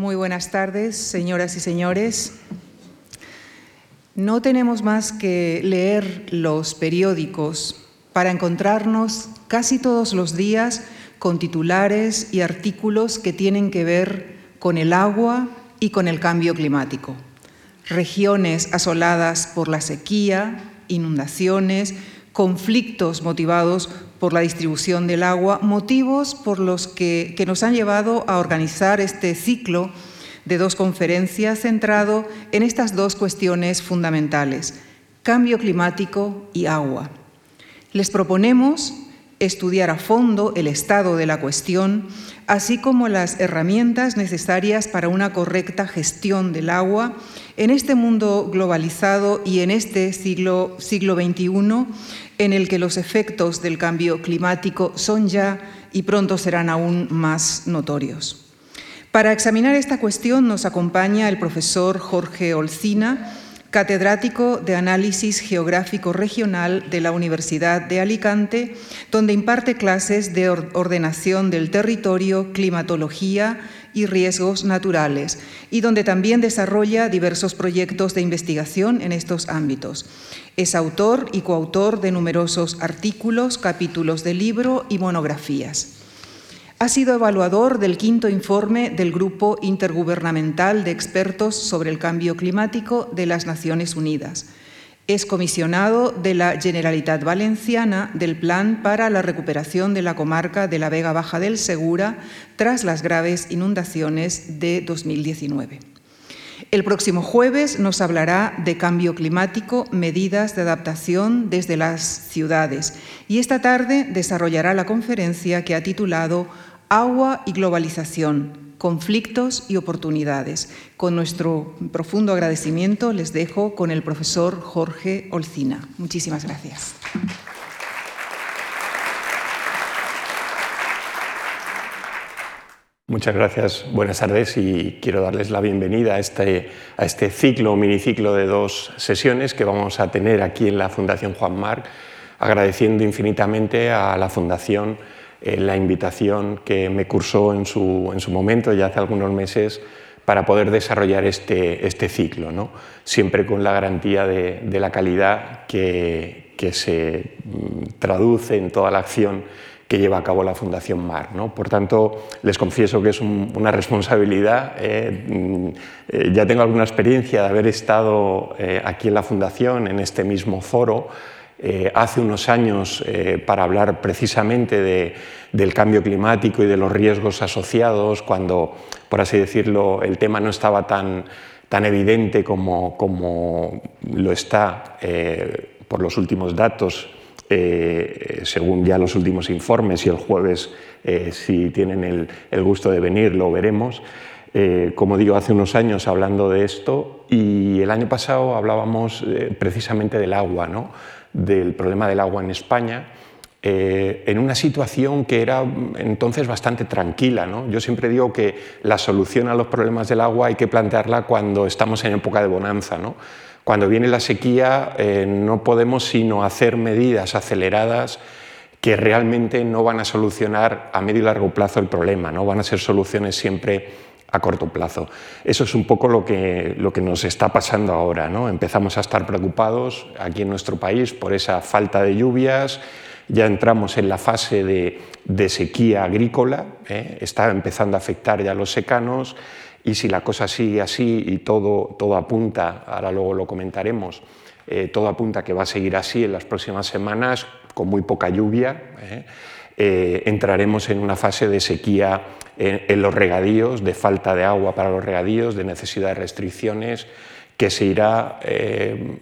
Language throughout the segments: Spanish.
Muy buenas tardes, señoras y señores. No tenemos más que leer los periódicos para encontrarnos casi todos los días con titulares y artículos que tienen que ver con el agua y con el cambio climático. Regiones asoladas por la sequía, inundaciones, conflictos motivados por la distribución del agua, motivos por los que, nos han llevado a organizar este ciclo de dos conferencias centrado en estas dos cuestiones fundamentales, cambio climático y agua. Les proponemos estudiar a fondo el estado de la cuestión, así como las herramientas necesarias para una correcta gestión del agua en este mundo globalizado y en este siglo, siglo XXI, en el que los efectos del cambio climático son ya y pronto serán aún más notorios. Para examinar esta cuestión nos acompaña el profesor Jorge Olcina, catedrático de Análisis Geográfico Regional de la Universidad de Alicante, donde imparte clases de ordenación del territorio, climatología y riesgos naturales, y donde también desarrolla diversos proyectos de investigación en estos ámbitos. Es autor y coautor de numerosos artículos, capítulos de libro y monografías. Ha sido evaluador del quinto informe del Grupo Intergubernamental de Expertos sobre el Cambio Climático de las Naciones Unidas. Es comisionado de la Generalitat Valenciana del Plan para la Recuperación de la Comarca de la Vega Baja del Segura tras las graves inundaciones de 2019. El próximo jueves nos hablará de cambio climático, medidas de adaptación desde las ciudades y esta tarde desarrollará la conferencia que ha titulado Agua y globalización, conflictos y oportunidades. Con nuestro profundo agradecimiento les dejo con el profesor Jorge Olcina. Muchísimas gracias. Muchas gracias, buenas tardes y quiero darles la bienvenida a este, a este ciclo, miniciclo de dos sesiones que vamos a tener aquí en la Fundación Juan Marc, agradeciendo infinitamente a la Fundación eh, la invitación que me cursó en su, en su, momento, ya hace algunos meses, para poder desarrollar este, este ciclo, ¿no? siempre con la garantía de, de la calidad que, que, se mm, traduce en toda la acción que lleva a cabo la Fundación MAR. ¿no? Por tanto, les confieso que es una responsabilidad. Eh, mm, eh, ya tengo alguna experiencia de haber estado aquí en la Fundación, en este mismo foro, eh, hace unos años eh, para hablar precisamente de, del cambio climático y de los riesgos asociados, cuando, por así decirlo, el tema no estaba tan, tan evidente como, como lo está eh, por los últimos datos, según ya los últimos informes, y el jueves, si tienen el, el, gusto de venir, lo veremos. como digo, hace unos años hablando de esto y el año pasado hablábamos precisamente del agua, ¿no? Del problema del agua en España, eh, en una situación que era entonces bastante tranquila. Yo siempre digo que la solución a los problemas del agua hay que plantearla cuando estamos en época de bonanza. Cuando viene la sequía eh, no podemos sino hacer medidas aceleradas que realmente no van a solucionar a medio y largo plazo el problema, no van a ser soluciones siempre a corto plazo. Eso es un poco lo que, lo que nos está pasando ahora. ¿no? Empezamos a estar preocupados aquí en nuestro país por esa falta de lluvias, ya entramos en la fase de, de sequía agrícola, ¿eh? está empezando a afectar ya los secanos y si la cosa sigue así y todo, todo apunta, ahora luego lo comentaremos, eh, todo apunta que va a seguir así en las próximas semanas con muy poca lluvia, ¿eh? Entraremos en una fase de sequía en, los regadíos, de falta de agua para los regadíos, de necesidad de restricciones, que se irá eh,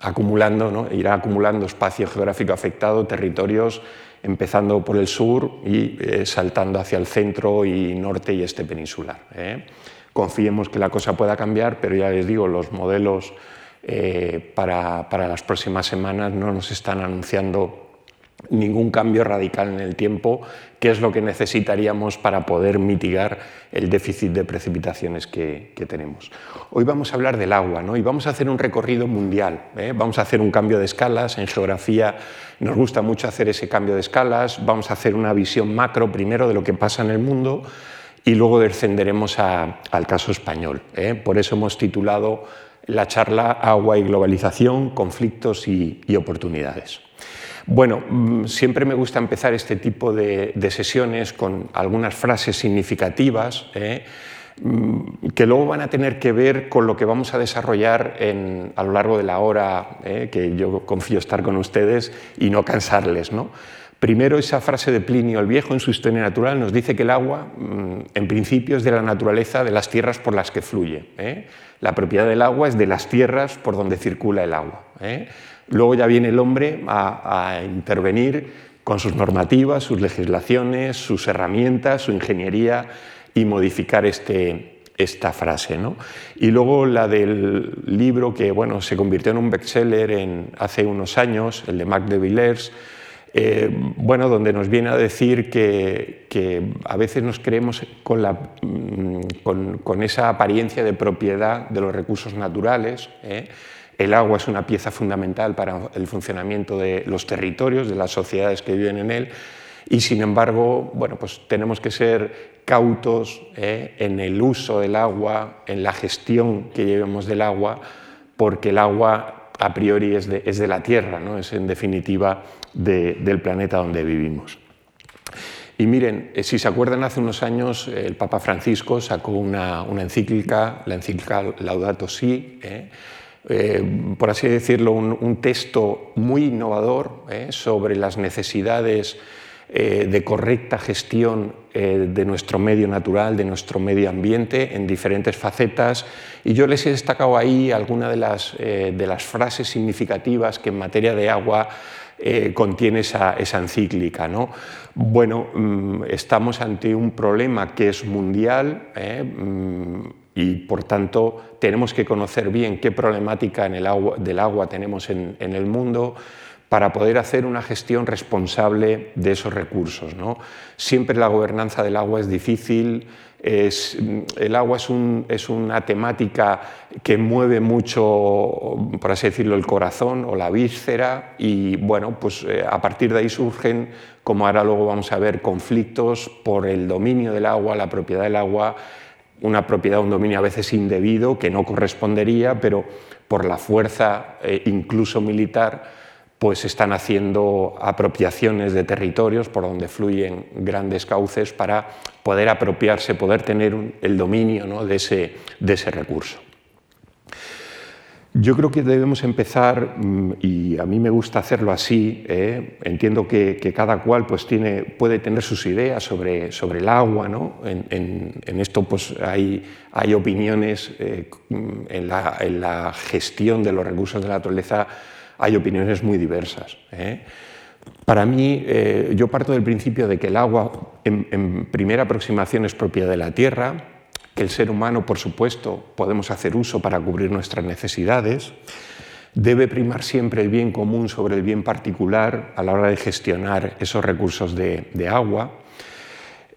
acumulando, ¿no? irá acumulando espacio geográfico afectado, territorios empezando por el sur y eh, saltando hacia el centro y norte y este peninsular. ¿eh? Confiemos que la cosa pueda cambiar, pero ya les digo, los modelos para, para las próximas semanas no nos están anunciando ningún cambio radical en el tiempo, que es lo que necesitaríamos para poder mitigar el déficit de precipitaciones que, tenemos. Hoy vamos a hablar del agua ¿no? y vamos a hacer un recorrido mundial. ¿eh? Vamos a hacer un cambio de escalas. En geografía nos gusta mucho hacer ese cambio de escalas. Vamos a hacer una visión macro primero de lo que pasa en el mundo y luego descenderemos al caso español. ¿eh? Por eso hemos titulado la charla Agua y globalización, conflictos y, oportunidades. Bueno, mm, siempre me gusta empezar este tipo de, sesiones con algunas frases significativas ¿eh? mm, que luego van a tener que ver con lo que vamos a desarrollar a lo largo de la hora ¿eh? que yo confío estar con ustedes y no cansarles. ¿no? Primero, esa frase de Plinio el Viejo en su Historia Natural nos dice que el agua, mm, en principio, es de la naturaleza de las tierras por las que fluye. ¿eh? La propiedad del agua es de las tierras por donde circula el agua. Luego ya viene el hombre a, intervenir con sus normativas, sus legislaciones, sus herramientas, su ingeniería y modificar este, esta frase. Y luego la del libro que bueno, se convirtió en un bestseller hace unos años, el de Marc de Villers, eh, bueno, donde nos viene a decir que, a veces nos creemos mm, con, esa apariencia de propiedad de los recursos naturales. ¿eh? El agua es una pieza fundamental para el funcionamiento de los territorios, de las sociedades que viven en él, y sin embargo, bueno, pues tenemos que ser cautos ¿eh? en el uso del agua, en la gestión que llevemos del agua, porque el agua a priori es de, la Tierra, ¿no? es en definitiva del planeta donde vivimos. Y miren, eh, si se acuerdan, hace unos años el Papa Francisco sacó una, encíclica, la encíclica Laudato Si, ¿eh? Eh, por así decirlo, un, texto muy innovador sobre las necesidades de correcta gestión de nuestro medio natural, de nuestro medio ambiente, en diferentes facetas. Y yo les he destacado ahí algunas de las, de las frases significativas que en materia de agua eh, contiene esa, encíclica. ¿no? Bueno, mm, estamos ante un problema que es mundial ¿eh? Y por tanto tenemos que conocer bien qué problemática en el agua, del agua tenemos en, el mundo para poder hacer una gestión responsable de esos recursos. ¿no? Siempre la gobernanza del agua es difícil, el agua es, una temática que mueve mucho, por así decirlo, el corazón o la víscera y bueno, pues eh, a partir de ahí surgen, como ahora luego vamos a ver, conflictos por el dominio del agua, la propiedad del agua, una propiedad, un dominio a veces indebido que no correspondería, pero por la fuerza eh, incluso militar pues están haciendo apropiaciones de territorios por donde fluyen grandes cauces para poder apropiarse, poder tener el dominio de, ese, de, ese, recurso. Yo creo que debemos empezar, mm, y a mí me gusta hacerlo así, ¿eh? entiendo que, cada cual pues, tiene, puede tener sus ideas sobre, sobre el agua, ¿no? en, esto pues, hay, hay opiniones eh, en, la, en la gestión de los recursos de la naturaleza hay opiniones muy diversas. ¿eh? Para mí, eh, yo parto del principio de que el agua, en, primera aproximación, es propiedad de la tierra, que el ser humano, por supuesto, podemos hacer uso para cubrir nuestras necesidades. Debe primar siempre el bien común sobre el bien particular a la hora de gestionar esos recursos de, agua.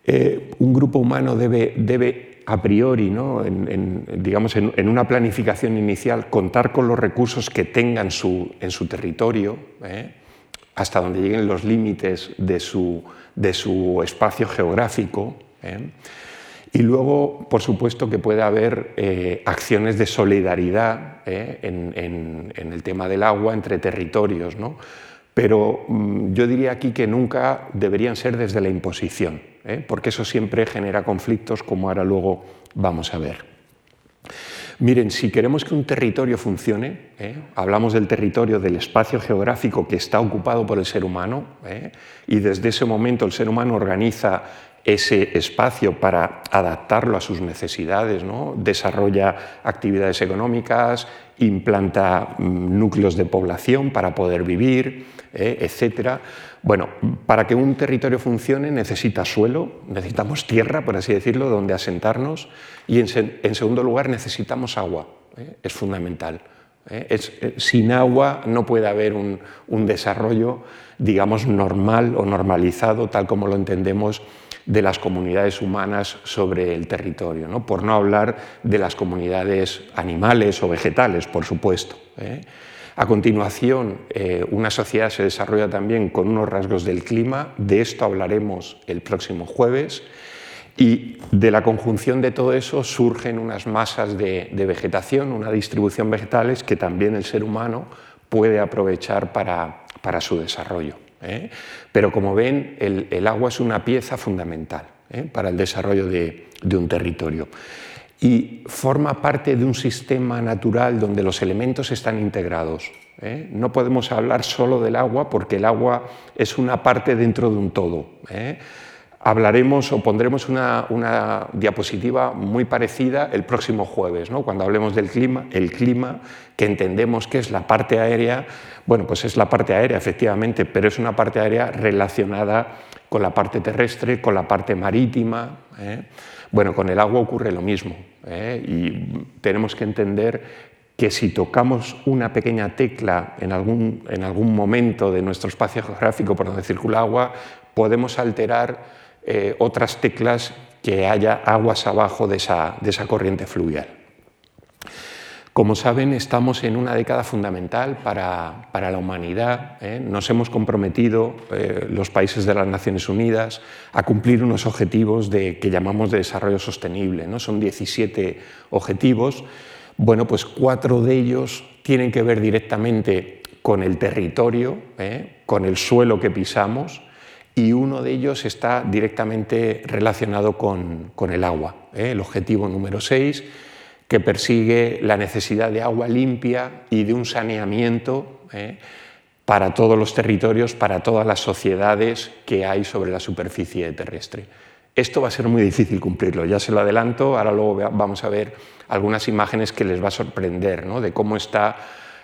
Eh, un grupo humano debe, debe a priori, ¿no? en, digamos, en, una planificación inicial, contar con los recursos que tengan en su territorio, ¿eh? hasta donde lleguen los límites de su, de su espacio geográfico. ¿eh? Y luego, por supuesto, que puede haber eh, acciones de solidaridad en, en, el tema del agua entre territorios, ¿no? pero mm, yo diría aquí que nunca deberían ser desde la imposición. ¿eh? porque eso siempre genera conflictos, como ahora luego vamos a ver. Miren, si queremos que un territorio funcione, ¿eh? hablamos del territorio, del espacio geográfico que está ocupado por el ser humano, ¿eh? y desde ese momento el ser humano organiza ese espacio para adaptarlo a sus necesidades, ¿no? desarrolla actividades económicas, implanta mm, núcleos de población para poder vivir, etc. Bueno, para que un territorio funcione necesita suelo, necesitamos tierra, por así decirlo, donde asentarnos y en, segundo lugar necesitamos agua, ¿eh? es fundamental. ¿eh? Eh, sin agua no puede haber un, desarrollo, digamos, normal o normalizado, tal como lo entendemos de las comunidades humanas sobre el territorio, ¿no? por no hablar de las comunidades animales o vegetales, por supuesto. A continuación, eh, una sociedad se desarrolla también con unos rasgos del clima, de esto hablaremos el próximo jueves, Y de la conjunción de todo eso surgen unas masas de, vegetación, una distribución vegetales que también el ser humano puede aprovechar para, su desarrollo. ¿Eh? Pero como ven, el, agua es una pieza fundamental ¿eh? para el desarrollo de, un territorio y forma parte de un sistema natural donde los elementos están integrados. ¿eh? No podemos hablar solo del agua porque el agua es una parte dentro de un todo hablaremos o pondremos una, diapositiva muy parecida el próximo jueves, ¿no? cuando hablemos del clima, el clima, que entendemos que es la parte aérea, bueno, pues es la parte aérea, efectivamente, pero es una parte aérea relacionada con la parte terrestre, con la parte marítima. ¿eh? Bueno, con el agua ocurre lo mismo ¿eh? y tenemos que entender que si tocamos una pequeña tecla en algún, en algún momento de nuestro espacio geográfico por donde circula agua, podemos alterar eh, otras teclas que haya aguas abajo de esa, corriente fluvial. Como saben, estamos en una década fundamental para, la humanidad. ¿eh? Nos hemos comprometido, eh, los países de las Naciones Unidas, a cumplir unos objetivos de, que llamamos de desarrollo sostenible. ¿no? Son 17 objetivos. Bueno, pues cuatro de ellos tienen que ver directamente con el territorio, con el suelo que pisamos, y uno de ellos está directamente relacionado con, el agua. ¿eh? El objetivo número 6, que persigue la necesidad de agua limpia y de un saneamiento ¿eh? para todos los territorios, para todas las sociedades que hay sobre la superficie terrestre. Esto va a ser muy difícil cumplirlo, ya se lo adelanto, ahora luego vamos a ver algunas imágenes que les va a sorprender ¿no? de cómo está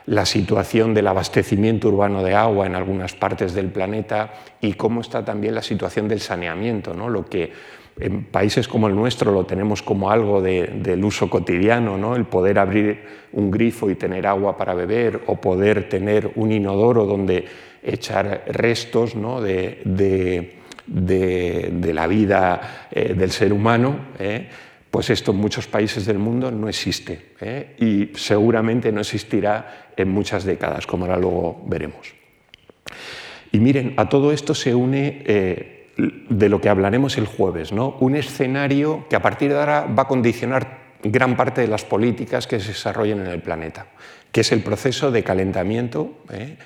la situación del abastecimiento urbano de agua en algunas partes del planeta y cómo está también la situación del saneamiento, ¿no? lo que en países como el nuestro lo tenemos como algo del uso cotidiano, ¿no? el poder abrir un grifo y tener agua para beber o poder tener un inodoro donde echar restos ¿no? de, de, la vida eh, del ser humano. ¿eh? Pues esto en muchos países del mundo no existe ¿eh? y seguramente no existirá en muchas décadas, como ahora luego veremos. Y miren, a todo esto se une eh, de lo que hablaremos el jueves, ¿no? un escenario que a partir de ahora va a condicionar gran parte de las políticas que se desarrollen en el planeta, que es el proceso de calentamiento, ¿eh?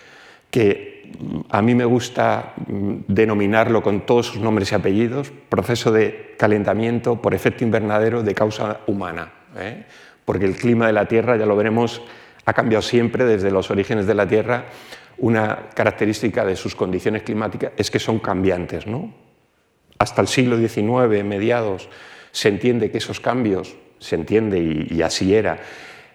que a mí me gusta mm, denominarlo con todos sus nombres y apellidos, proceso de calentamiento por efecto invernadero de causa humana, ¿eh? porque el clima de la Tierra, ya lo veremos, ha cambiado siempre desde los orígenes de la Tierra. Una característica de sus condiciones climáticas es que son cambiantes. ¿no? Hasta el siglo XIX, mediados, se entiende que esos cambios, se entiende y, así era,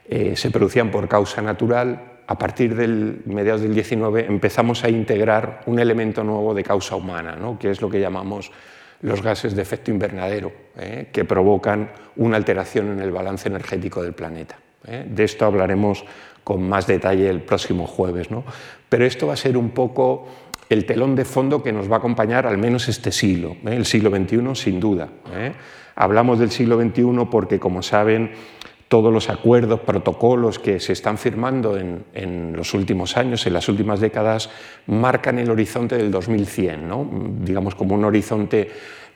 eh, se producían por causa natural, a partir del mediados del 19 empezamos a integrar un elemento nuevo de causa humana, que es lo que llamamos los gases de efecto invernadero, ¿eh? que provocan una alteración en el balance energético del planeta. ¿Eh? De esto hablaremos con más detalle el próximo jueves. Pero esto va a ser un poco el telón de fondo que nos va a acompañar al menos este siglo, ¿eh? el siglo XXI sin duda. Hablamos del siglo XXI porque, como saben, todos los acuerdos, protocolos que se están firmando en, los últimos años, en las últimas décadas, marcan el horizonte del 2100, ¿no? digamos como un horizonte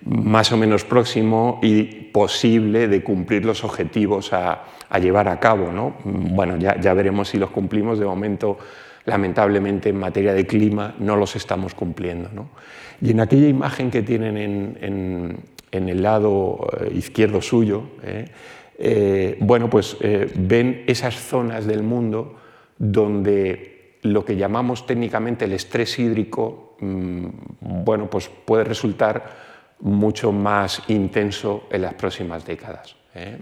más o menos próximo y posible de cumplir los objetivos a, llevar a cabo. ¿no? Bueno, ya, veremos si los cumplimos, de momento lamentablemente en materia de clima no los estamos cumpliendo. Y en aquella imagen que tienen en, el lado eh, izquierdo suyo, ¿eh? Eh, bueno, pues eh, ven esas zonas del mundo donde lo que llamamos técnicamente el estrés hídrico, mm, bueno, pues puede resultar mucho más intenso en las próximas décadas. ¿eh?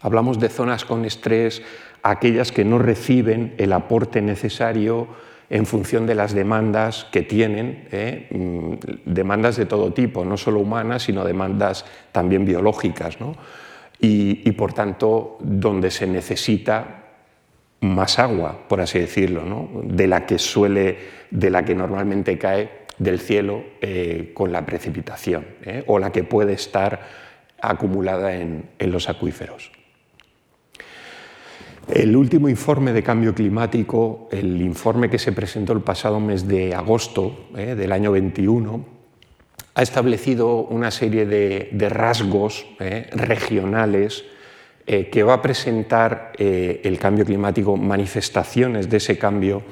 Hablamos de zonas con estrés, aquellas que no reciben el aporte necesario en función de las demandas que tienen, mm, demandas de todo tipo, no solo humanas, sino demandas también biológicas. ¿no? Y, por tanto donde se necesita más agua, por así decirlo, de la que suele, de la que normalmente cae del cielo eh, con la precipitación, ¿eh? o la que puede estar acumulada en, los acuíferos. El último informe de cambio climático, el informe que se presentó el pasado mes de agosto ¿eh? del año 21, ha establecido una serie de, rasgos eh, regionales eh, que va a presentar eh, el cambio climático, manifestaciones de ese cambio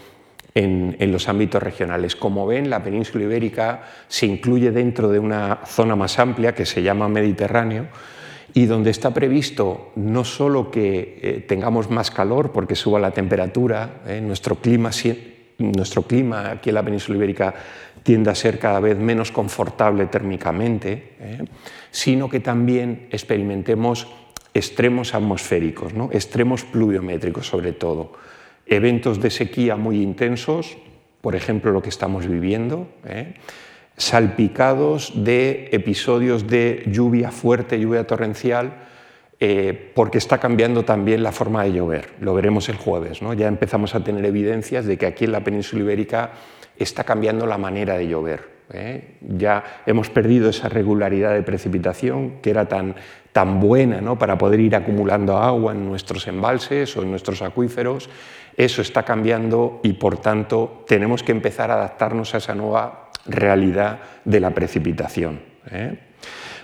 en, los ámbitos regionales. Como ven, la península ibérica se incluye dentro de una zona más amplia que se llama Mediterráneo y donde está previsto no solo que tengamos más calor porque suba la temperatura, nuestro clima nuestro clima aquí en la península ibérica tiende a ser cada vez menos confortable térmicamente, ¿eh? sino que también experimentemos extremos atmosféricos, ¿no? extremos pluviométricos sobre todo, eventos de sequía muy intensos, por ejemplo lo que estamos viviendo, ¿eh? salpicados de episodios de lluvia fuerte, lluvia torrencial, eh, porque está cambiando también la forma de llover. Lo veremos el jueves. ¿no? Ya empezamos a tener evidencias de que aquí en la península ibérica está cambiando la manera de llover. ¿eh? Ya hemos perdido esa regularidad de precipitación que era tan, tan buena ¿no? para poder ir acumulando agua en nuestros embalses o en nuestros acuíferos. Eso está cambiando y por tanto tenemos que empezar a adaptarnos a esa nueva realidad de la precipitación. ¿eh?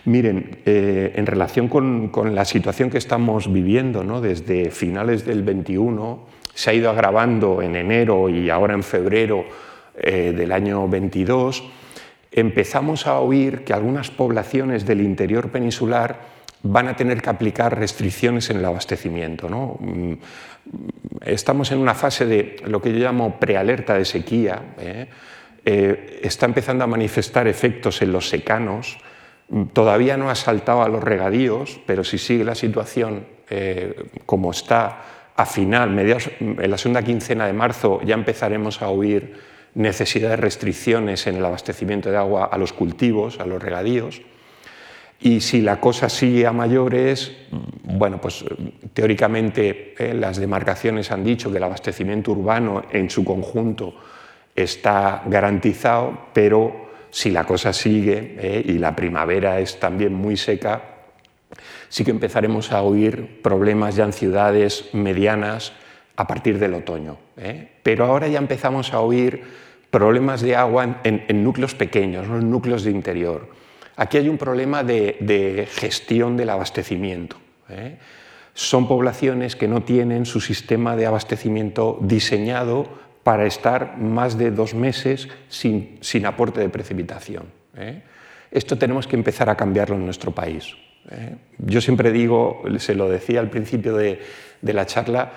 Miren, eh, en relación con, la situación que estamos viviendo ¿no? desde finales del 21, se ha ido agravando en enero y ahora en febrero eh, del año 22, empezamos a oír que algunas poblaciones del interior peninsular van a tener que aplicar restricciones en el abastecimiento. ¿no? Mm, estamos en una fase de lo que yo llamo prealerta de sequía. ¿eh? está empezando a manifestar efectos en los secanos, Todavía no ha saltado a los regadíos, pero si sigue la situación eh, como está a final, mediados, en la segunda quincena de marzo, ya empezaremos a oír necesidad de restricciones en el abastecimiento de agua a los cultivos, a los regadíos. Y si la cosa sigue a mayores, bueno, pues teóricamente eh, las demarcaciones han dicho que el abastecimiento urbano en su conjunto está garantizado, pero si la cosa sigue eh, y la primavera es también muy seca, sí que empezaremos a oír problemas ya en ciudades medianas a partir del otoño. Eh. Pero ahora ya empezamos a oír problemas de agua en, núcleos pequeños, en núcleos de interior. Aquí hay un problema de, gestión del abastecimiento. Eh. Son poblaciones que no tienen su sistema de abastecimiento diseñado para estar más de dos meses sin, aporte de precipitación. ¿eh? Esto tenemos que empezar a cambiarlo en nuestro país. ¿eh? Yo siempre digo, se lo decía al principio de, la charla,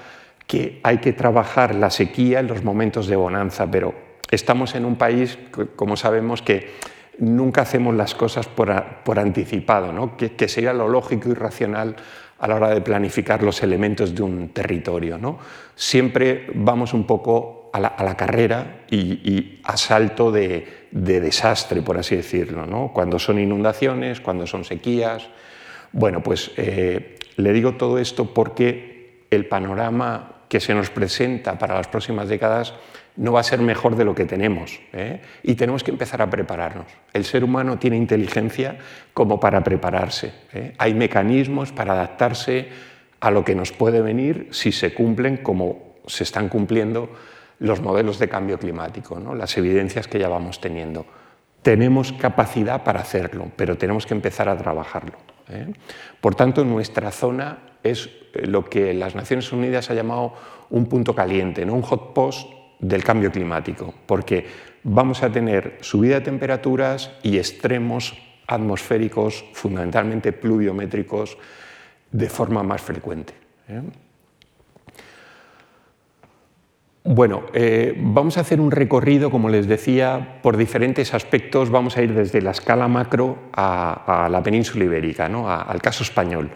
que hay que trabajar la sequía en los momentos de bonanza, pero estamos en un país, como sabemos, que nunca hacemos las cosas por, anticipado, ¿no? que, que, sería lo lógico y racional a la hora de planificar los elementos de un territorio. ¿no? Siempre vamos un poco a la, carrera y, a salto de, desastre, por así decirlo, ¿no? cuando son inundaciones, cuando son sequías. Bueno, pues eh, le digo todo esto porque el panorama que se nos presenta para las próximas décadas no va a ser mejor de lo que tenemos ¿eh? y tenemos que empezar a prepararnos. El ser humano tiene inteligencia como para prepararse. ¿eh? Hay mecanismos para adaptarse a lo que nos puede venir si se cumplen como se están cumpliendo los modelos de cambio climático, ¿no? las evidencias que ya vamos teniendo. Tenemos capacidad para hacerlo, pero tenemos que empezar a trabajarlo. ¿eh? Por tanto, nuestra zona es eh, lo que las Naciones Unidas ha llamado un punto caliente, ¿no? un hot post del cambio climático, porque vamos a tener subida de temperaturas y extremos atmosféricos, fundamentalmente pluviométricos, de forma más frecuente. ¿eh? Bueno, eh, vamos a hacer un recorrido, como les decía, por diferentes aspectos. Vamos a ir desde la escala macro a, la península ibérica, ¿no? al caso español.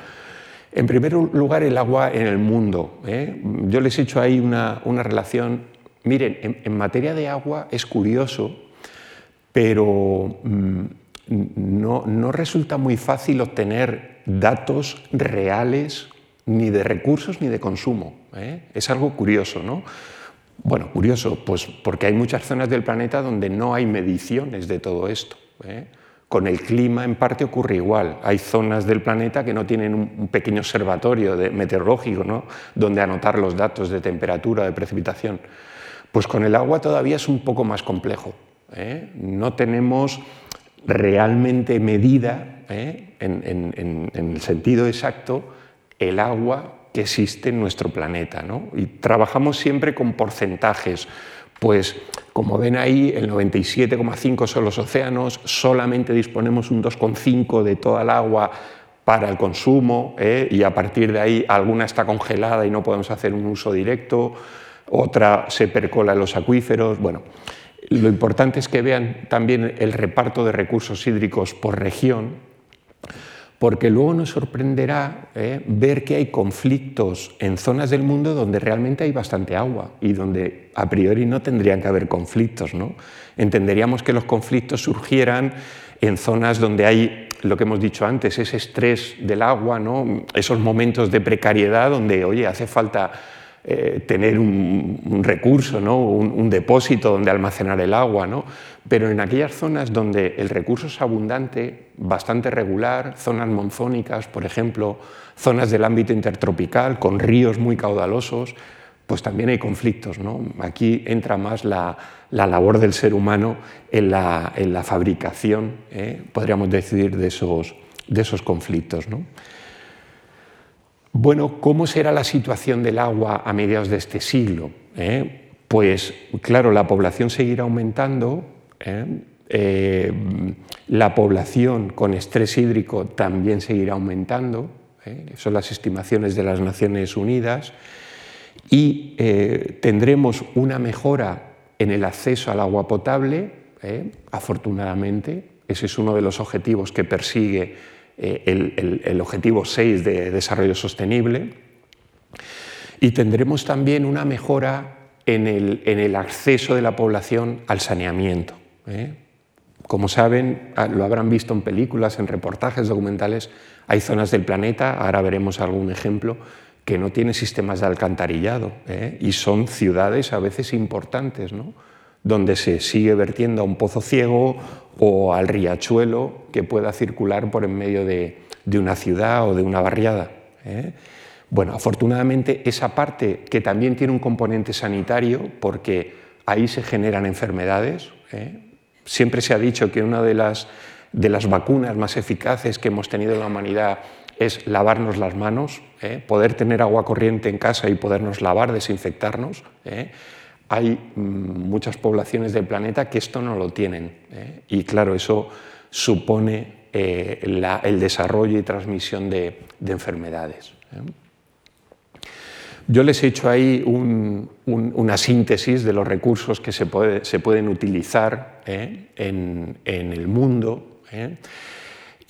En primer lugar, el agua en el mundo. ¿eh? Yo les he hecho ahí una, relación. Miren, en, materia de agua es curioso, pero mm, no, no resulta muy fácil obtener datos reales ni de recursos ni de consumo. ¿eh? Es algo curioso, ¿no? Bueno, curioso, pues porque hay muchas zonas del planeta donde no hay mediciones de todo esto. ¿eh? Con el clima en parte ocurre igual. Hay zonas del planeta que no tienen un pequeño observatorio meteorológico ¿no? donde anotar los datos de temperatura, de precipitación. Pues con el agua todavía es un poco más complejo. ¿eh? No tenemos realmente medida, ¿eh? en, el sentido exacto, el agua que existe en nuestro planeta. Y trabajamos siempre con porcentajes. Pues como ven ahí, el 97,5 son los océanos, solamente disponemos un 2,5 de toda el agua para el consumo ¿eh? y a partir de ahí alguna está congelada y no podemos hacer un uso directo, otra se percola en los acuíferos. Bueno, lo importante es que vean también el reparto de recursos hídricos por región, porque luego nos sorprenderá ¿eh? ver que hay conflictos en zonas del mundo donde realmente hay bastante agua y donde a priori no tendrían que haber conflictos. ¿no? Entenderíamos que los conflictos surgieran en zonas donde hay lo que hemos dicho antes, ese estrés del agua, ¿no? esos momentos de precariedad donde, oye, hace falta eh, tener un, recurso, ¿no? Un, depósito donde almacenar el agua, ¿no? Pero en aquellas zonas donde el recurso es abundante, bastante regular, zonas monzónicas, por ejemplo, zonas del ámbito intertropical, con ríos muy caudalosos, pues también hay conflictos. ¿no? Aquí entra más la, labor del ser humano en la, fabricación, ¿eh? podríamos decir, de esos, de esos conflictos. Bueno, ¿cómo será la situación del agua a mediados de este siglo? ¿Eh? Pues claro, la población seguirá aumentando, ¿eh? la población con estrés hídrico también seguirá aumentando, son las estimaciones de las Naciones Unidas, y eh, tendremos una mejora en el acceso al agua potable, eh, afortunadamente. Ese es uno de los objetivos que persigue eh, el, objetivo 6 de desarrollo sostenible. Y tendremos también una mejora en el, acceso de la población al saneamiento. Como saben, ah, lo habrán visto en películas, en reportajes documentales, hay zonas del planeta, ahora veremos algún ejemplo, que no tiene sistemas de alcantarillado ¿eh? y son ciudades a veces importantes, ¿no? donde se sigue vertiendo a un pozo ciego o al riachuelo que pueda circular por en medio de, una ciudad o de una barriada. ¿eh? Bueno, afortunadamente esa parte que también tiene un componente sanitario, porque ahí se generan enfermedades. ¿eh? Siempre se ha dicho que una de las, de las vacunas más eficaces que hemos tenido en la humanidad es lavarnos las manos, ¿eh? poder tener agua corriente en casa y podernos lavar, desinfectarnos. ¿eh? Hay mm, muchas poblaciones del planeta que esto no lo tienen ¿eh? y claro, eso supone el desarrollo y transmisión de, enfermedades. Yo les he hecho ahí una síntesis de los recursos que se, pueden utilizar en, en, el mundo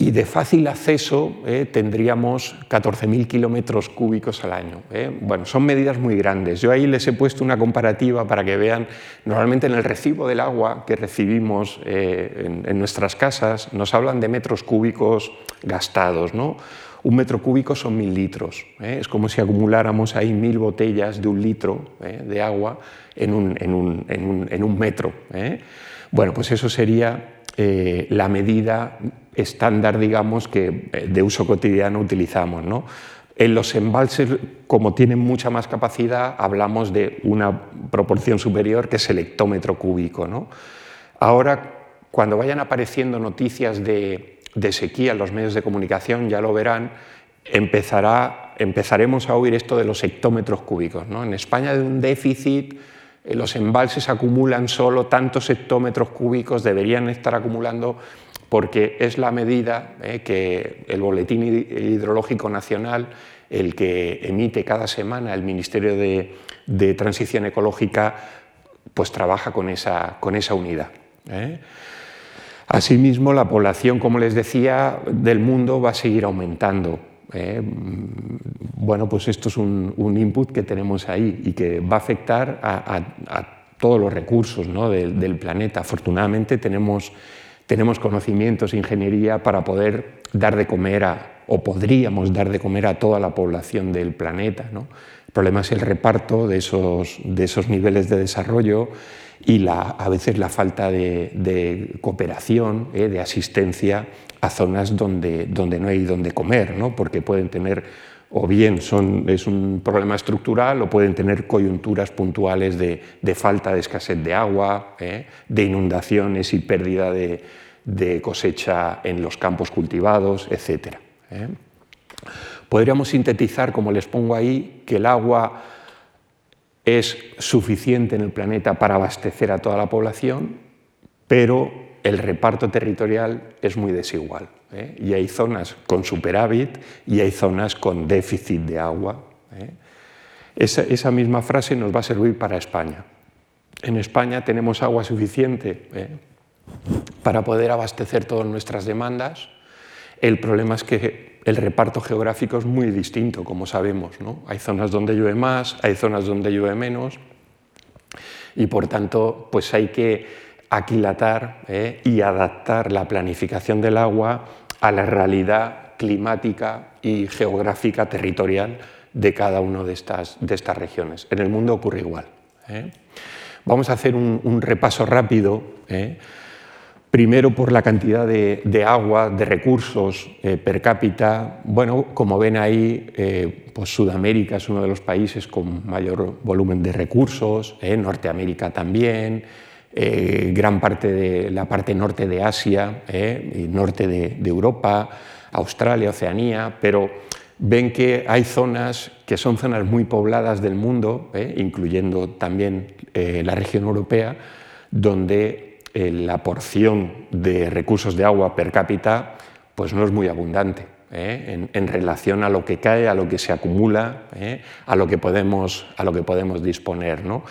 y de fácil acceso eh, tendríamos 14.000 kilómetros cúbicos al año. Eh. Bueno, son medidas muy grandes. Yo ahí les he puesto una comparativa para que vean, normalmente en el recibo del agua que recibimos eh, en, nuestras casas nos hablan de metros cúbicos gastados. ¿no? Un metro cúbico son mil litros. Es como si acumuláramos ahí mil botellas de un litro de agua en un, metro. Bueno, pues eso sería la medida estándar, digamos, que eh, de uso cotidiano utilizamos. ¿no? En los embalses, como tienen mucha más capacidad, hablamos de una proporción superior que es el hectómetro cúbico. ¿no? Ahora, cuando vayan apareciendo noticias de, sequía en los medios de comunicación, ya lo verán, empezará, empezaremos a oír esto de los hectómetros cúbicos. ¿no? En España de un déficit, eh, los embalses acumulan solo tantos hectómetros cúbicos, deberían estar acumulando porque es la medida eh, que el Boletín Hidrológico Nacional, el que emite cada semana el Ministerio de, Transición Ecológica, pues trabaja con esa, con esa unidad. ¿eh? Asimismo, la población, como les decía, del mundo va a seguir aumentando. ¿eh? Bueno, pues esto es un, input que tenemos ahí y que va a afectar a, todos los recursos del, del planeta. Afortunadamente tenemos tenemos conocimientos, ingeniería para poder dar de comer a, o podríamos dar de comer a toda la población del planeta. El problema es el reparto de esos, de esos niveles de desarrollo y a veces la falta de, cooperación, ¿eh? de asistencia a zonas donde, donde no hay donde comer, ¿no? porque pueden tener o bien son, es un problema estructural o pueden tener coyunturas puntuales de, falta de escasez de agua, ¿eh? de inundaciones y pérdida de, de cosecha en los campos cultivados, etc. Podríamos sintetizar, como les pongo ahí, que el agua es suficiente en el planeta para abastecer a toda la población, pero el reparto territorial es muy desigual. ¿eh? Y hay zonas con superávit y hay zonas con déficit de agua. ¿eh? Esa, misma frase nos va a servir para España. En España tenemos agua suficiente ¿eh? para poder abastecer todas nuestras demandas. El problema es que el reparto geográfico es muy distinto, como sabemos. ¿no? Hay zonas donde llueve más, hay zonas donde llueve menos, y por tanto pues hay que aquilatar ¿eh? y adaptar la planificación del agua a la realidad climática y geográfica territorial de cada una de estas, de estas regiones. En el mundo ocurre igual. ¿eh? Vamos a hacer un, repaso rápido. ¿eh? Primero por la cantidad de, agua, de recursos per cápita. Bueno, como ven ahí, pues Sudamérica es uno de los países con mayor volumen de recursos, Norteamérica también, eh, gran parte de la parte norte de Asia, eh, norte de, Europa, Australia, Oceanía, pero ven que hay zonas que son zonas muy pobladas del mundo, eh, incluyendo también la región europea, donde la porción de recursos de agua per cápita pues no es muy abundante. En, relación a lo que cae, a lo que se acumula, a, lo que podemos, a lo que podemos disponer. ¿no?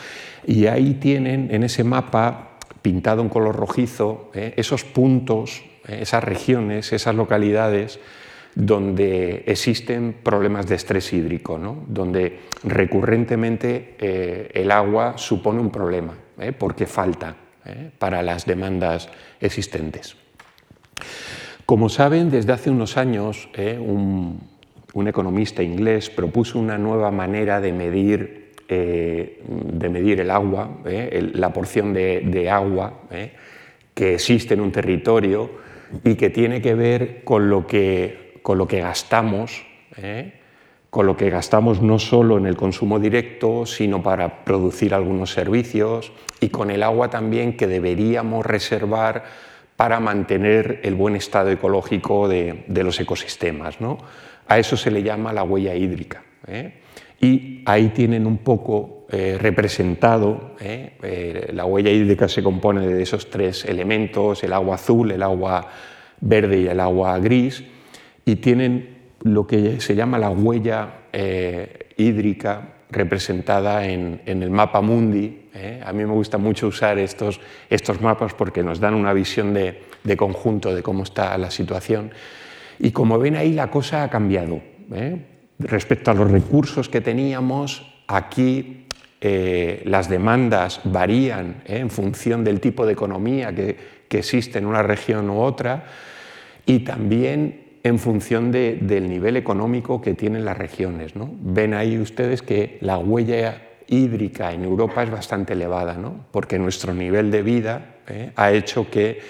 Y ahí tienen en ese mapa, pintado en color rojizo, eh, esos puntos, eh, esas regiones, esas localidades donde existen problemas de estrés hídrico, donde recurrentemente eh, el agua supone un problema, porque falta para las demandas existentes. Como saben, desde hace unos años un, un economista inglés propuso una nueva manera de medir eh, de medir el agua, eh, la porción de, agua eh, que existe en un territorio y que tiene que ver con lo que, con lo que gastamos, con lo que gastamos no solo en el consumo directo, sino para producir algunos servicios y con el agua también que deberíamos reservar para mantener el buen estado ecológico de, los ecosistemas. ¿no? A eso se le llama la huella hídrica. Y ahí tienen un poco eh, representado, eh, eh, la huella hídrica se compone de esos tres elementos, el agua azul, el agua verde y el agua gris, y tienen lo que se llama la huella hídrica representada en, el mapa mundi. A mí me gusta mucho usar estos, estos mapas porque nos dan una visión de, de, conjunto de cómo está la situación. Y como ven ahí, la cosa ha cambiado. Respecto a los recursos que teníamos, aquí eh, las demandas varían eh, en función del tipo de economía que, existe en una región u otra y también en función del nivel económico que tienen las regiones. Ven ahí ustedes que la huella hídrica en Europa es bastante elevada, porque nuestro nivel de vida eh, ha hecho que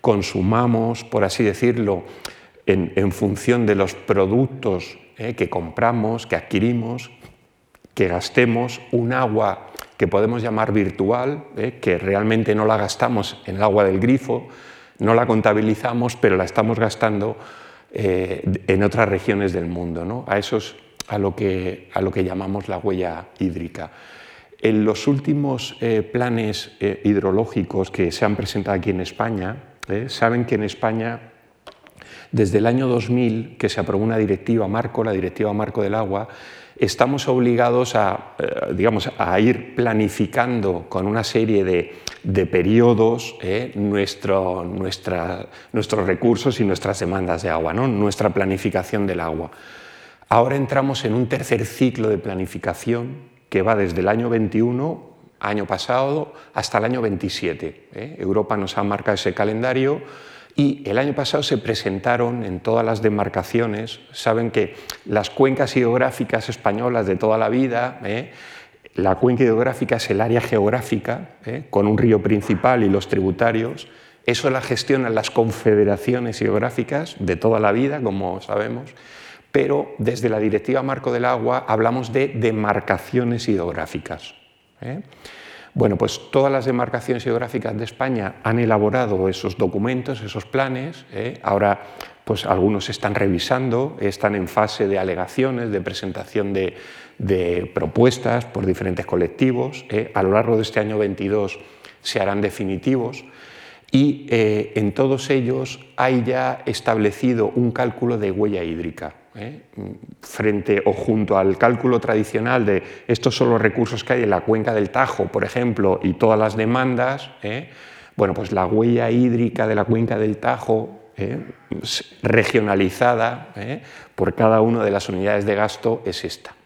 consumamos, por así decirlo, en función de los productos ¿eh? que compramos, que adquirimos, que gastemos un agua que podemos llamar virtual, ¿eh? que realmente no la gastamos en el agua del grifo, no la contabilizamos, pero la estamos gastando eh, en otras regiones del mundo. A eso es a lo, que, a lo que llamamos la huella hídrica. En los últimos planes hidrológicos que se han presentado aquí en España, saben que en España desde el año 2000, que se aprobó una directiva marco, la directiva marco del agua, estamos obligados a, eh, digamos, a ir planificando con una serie de, periodos eh, nuestro, nuestros recursos y nuestras demandas de agua, ¿no? nuestra planificación del agua. Ahora entramos en un tercer ciclo de planificación que va desde el año 21, año pasado, hasta el año 27. ¿eh? Europa nos ha marcado ese calendario y el año pasado se presentaron en todas las demarcaciones, saben que las cuencas hidrográficas españolas de toda la vida, ¿eh? La cuenca hidrográfica es el área geográfica, ¿eh? con un río principal y los tributarios, eso la gestionan las confederaciones hidrográficas de toda la vida, como sabemos, pero desde la Directiva Marco del Agua hablamos de demarcaciones hidrográficas. ¿eh? Bueno, pues todas las demarcaciones geográficas de España han elaborado esos documentos, esos planes. ¿eh? Ahora, pues algunos están revisando, están en fase de alegaciones, de presentación de, propuestas por diferentes colectivos. ¿eh? A lo largo de este año 22 se harán definitivos y eh, en todos ellos hay ya establecido un cálculo de huella hídrica. ¿eh? frente o junto al cálculo tradicional de estos son los recursos que hay en la cuenca del Tajo, por ejemplo, y todas las demandas, bueno, pues la huella hídrica de la cuenca del Tajo, regionalizada por cada una de las unidades de gasto, es esta.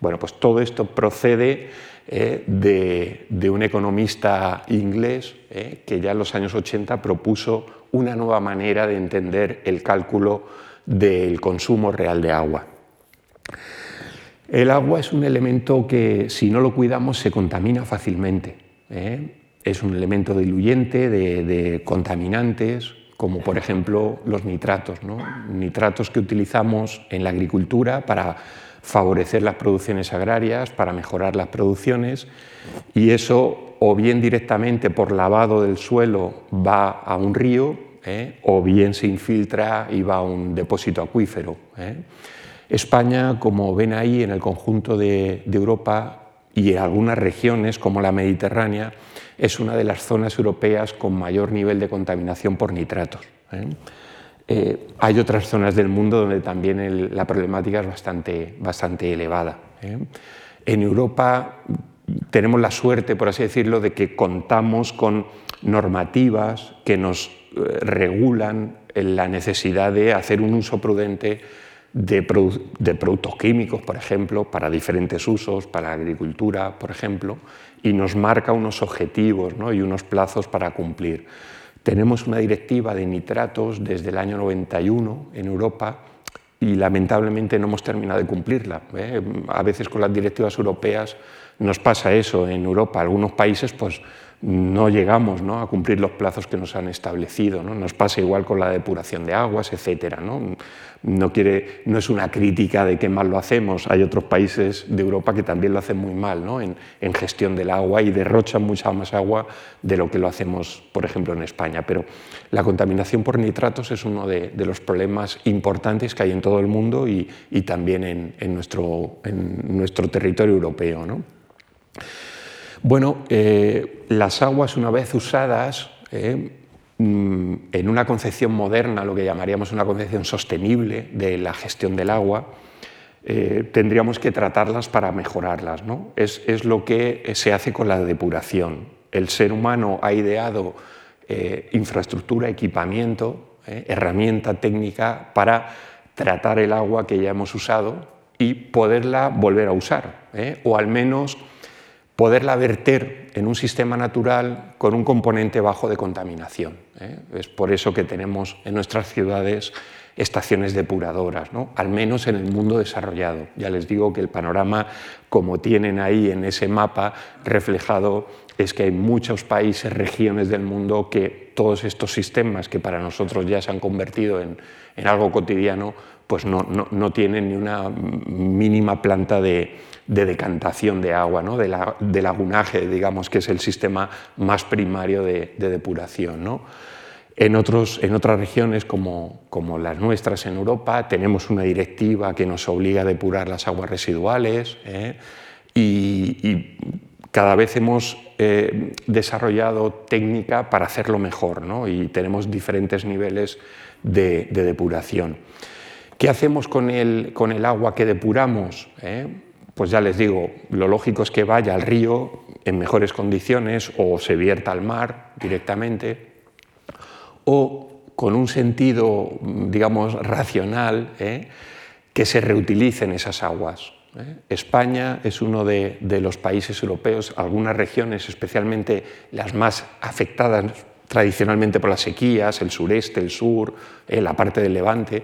Bueno, pues todo esto procede de, de, un economista inglés que ya en los años 80 propuso una nueva manera de entender el cálculo del consumo real de agua. El agua es un elemento que si no lo cuidamos se contamina fácilmente. ¿eh? Es un elemento diluyente de, contaminantes, como por ejemplo los nitratos. Nitratos que utilizamos en la agricultura para favorecer las producciones agrarias, para mejorar las producciones, y eso o bien directamente por lavado del suelo va a un río ¿eh? o bien se infiltra y va a un depósito acuífero. ¿eh? España, como ven ahí, en el conjunto de, Europa y en algunas regiones como la Mediterránea, es una de las zonas europeas con mayor nivel de contaminación por nitratos. ¿eh? Hay otras zonas del mundo donde también la problemática es bastante, bastante elevada. En Europa tenemos la suerte, por así decirlo, de que contamos con normativas que nos regulan la necesidad de hacer un uso prudente de, productos químicos, por ejemplo, para diferentes usos, para la agricultura, por ejemplo, y nos marca unos objetivos y unos plazos para cumplir. Tenemos una directiva de nitratos desde el año 91 en Europa y lamentablemente no hemos terminado de cumplirla. ¿eh? A veces con las directivas europeas nos pasa eso. En Europa, algunos países, pues no llegamos ¿no? a cumplir los plazos que nos han establecido. ¿no? Nos pasa igual con la depuración de aguas, etc. ¿no? Es una crítica de que mal lo hacemos. Hay otros países de Europa que también lo hacen muy mal ¿no? en, gestión del agua y derrochan mucha más agua de lo que lo hacemos, por ejemplo, en España. Pero la contaminación por nitratos es uno de, los problemas importantes que hay en todo el mundo y, también en, nuestro, en nuestro territorio europeo. ¿no? Bueno, eh, las aguas una vez usadas eh, mm, en una concepción moderna, lo que llamaríamos una concepción sostenible de la gestión del agua, eh, tendríamos que tratarlas para mejorarlas. ¿no? Es, es, lo que se hace con la depuración. El ser humano ha ideado infraestructura, equipamiento, herramienta técnica para tratar el agua que ya hemos usado y poderla volver a usar, o al menos poderla verter en un sistema natural con un componente bajo de contaminación. ¿eh? Es por eso que tenemos en nuestras ciudades estaciones depuradoras, ¿no? al menos en el mundo desarrollado. Ya les digo que el panorama, como tienen ahí en ese mapa reflejado, es que hay muchos países, regiones del mundo que todos estos sistemas que para nosotros ya se han convertido en, en algo cotidiano, pues no, no, no tienen ni una mínima planta de, de decantación de agua, ¿no? de, la, lagunaje, digamos, que es el sistema más primario de, depuración. ¿no? En, otros, en, otras regiones, como, como, las nuestras en Europa, tenemos una directiva que nos obliga a depurar las aguas residuales ¿eh? y, cada vez hemos eh, desarrollado técnica para hacerlo mejor ¿no? y tenemos diferentes niveles de, depuración. ¿Qué hacemos con el, con el agua que depuramos? ¿Eh? Pues ya les digo, lo lógico es que vaya al río en mejores condiciones o se vierta al mar directamente, o con un sentido, digamos, racional, ¿eh? que se reutilicen esas aguas. ¿eh? España es uno de, los países europeos, algunas regiones, especialmente las más afectadas tradicionalmente por las sequías, el sureste, el sur, ¿eh? la parte del levante,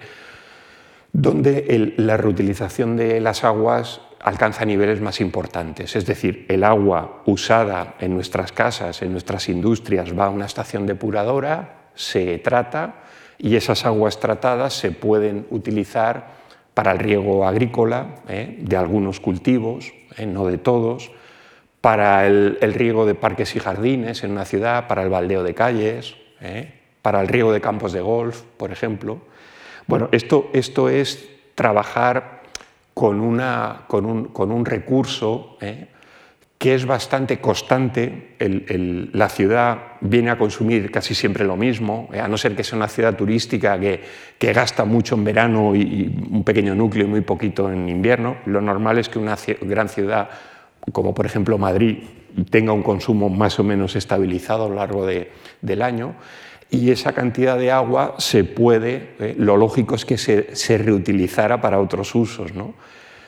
donde la reutilización de las aguas alcanza niveles más importantes. Es decir, el agua usada en nuestras casas, en nuestras industrias, va a una estación depuradora, se trata y esas aguas tratadas se pueden utilizar para el riego agrícola ¿eh? de algunos cultivos, ¿eh? no de todos, para el, riego de parques y jardines en una ciudad, para el baldeo de calles, ¿eh? para el riego de campos de golf, por ejemplo. Bueno, esto, esto es trabajar con, una, con, un, con un, recurso ¿eh? que es bastante constante. la ciudad viene a consumir casi siempre lo mismo, ¿eh? a no ser que sea una ciudad turística que, que gasta mucho en verano y, y, un pequeño núcleo y muy poquito en invierno. Lo normal es que una gran ciudad como por ejemplo Madrid, tenga un consumo más o menos estabilizado a lo largo del año y esa cantidad de agua se puede, eh, lo lógico es que se, reutilizara para otros usos. ¿no?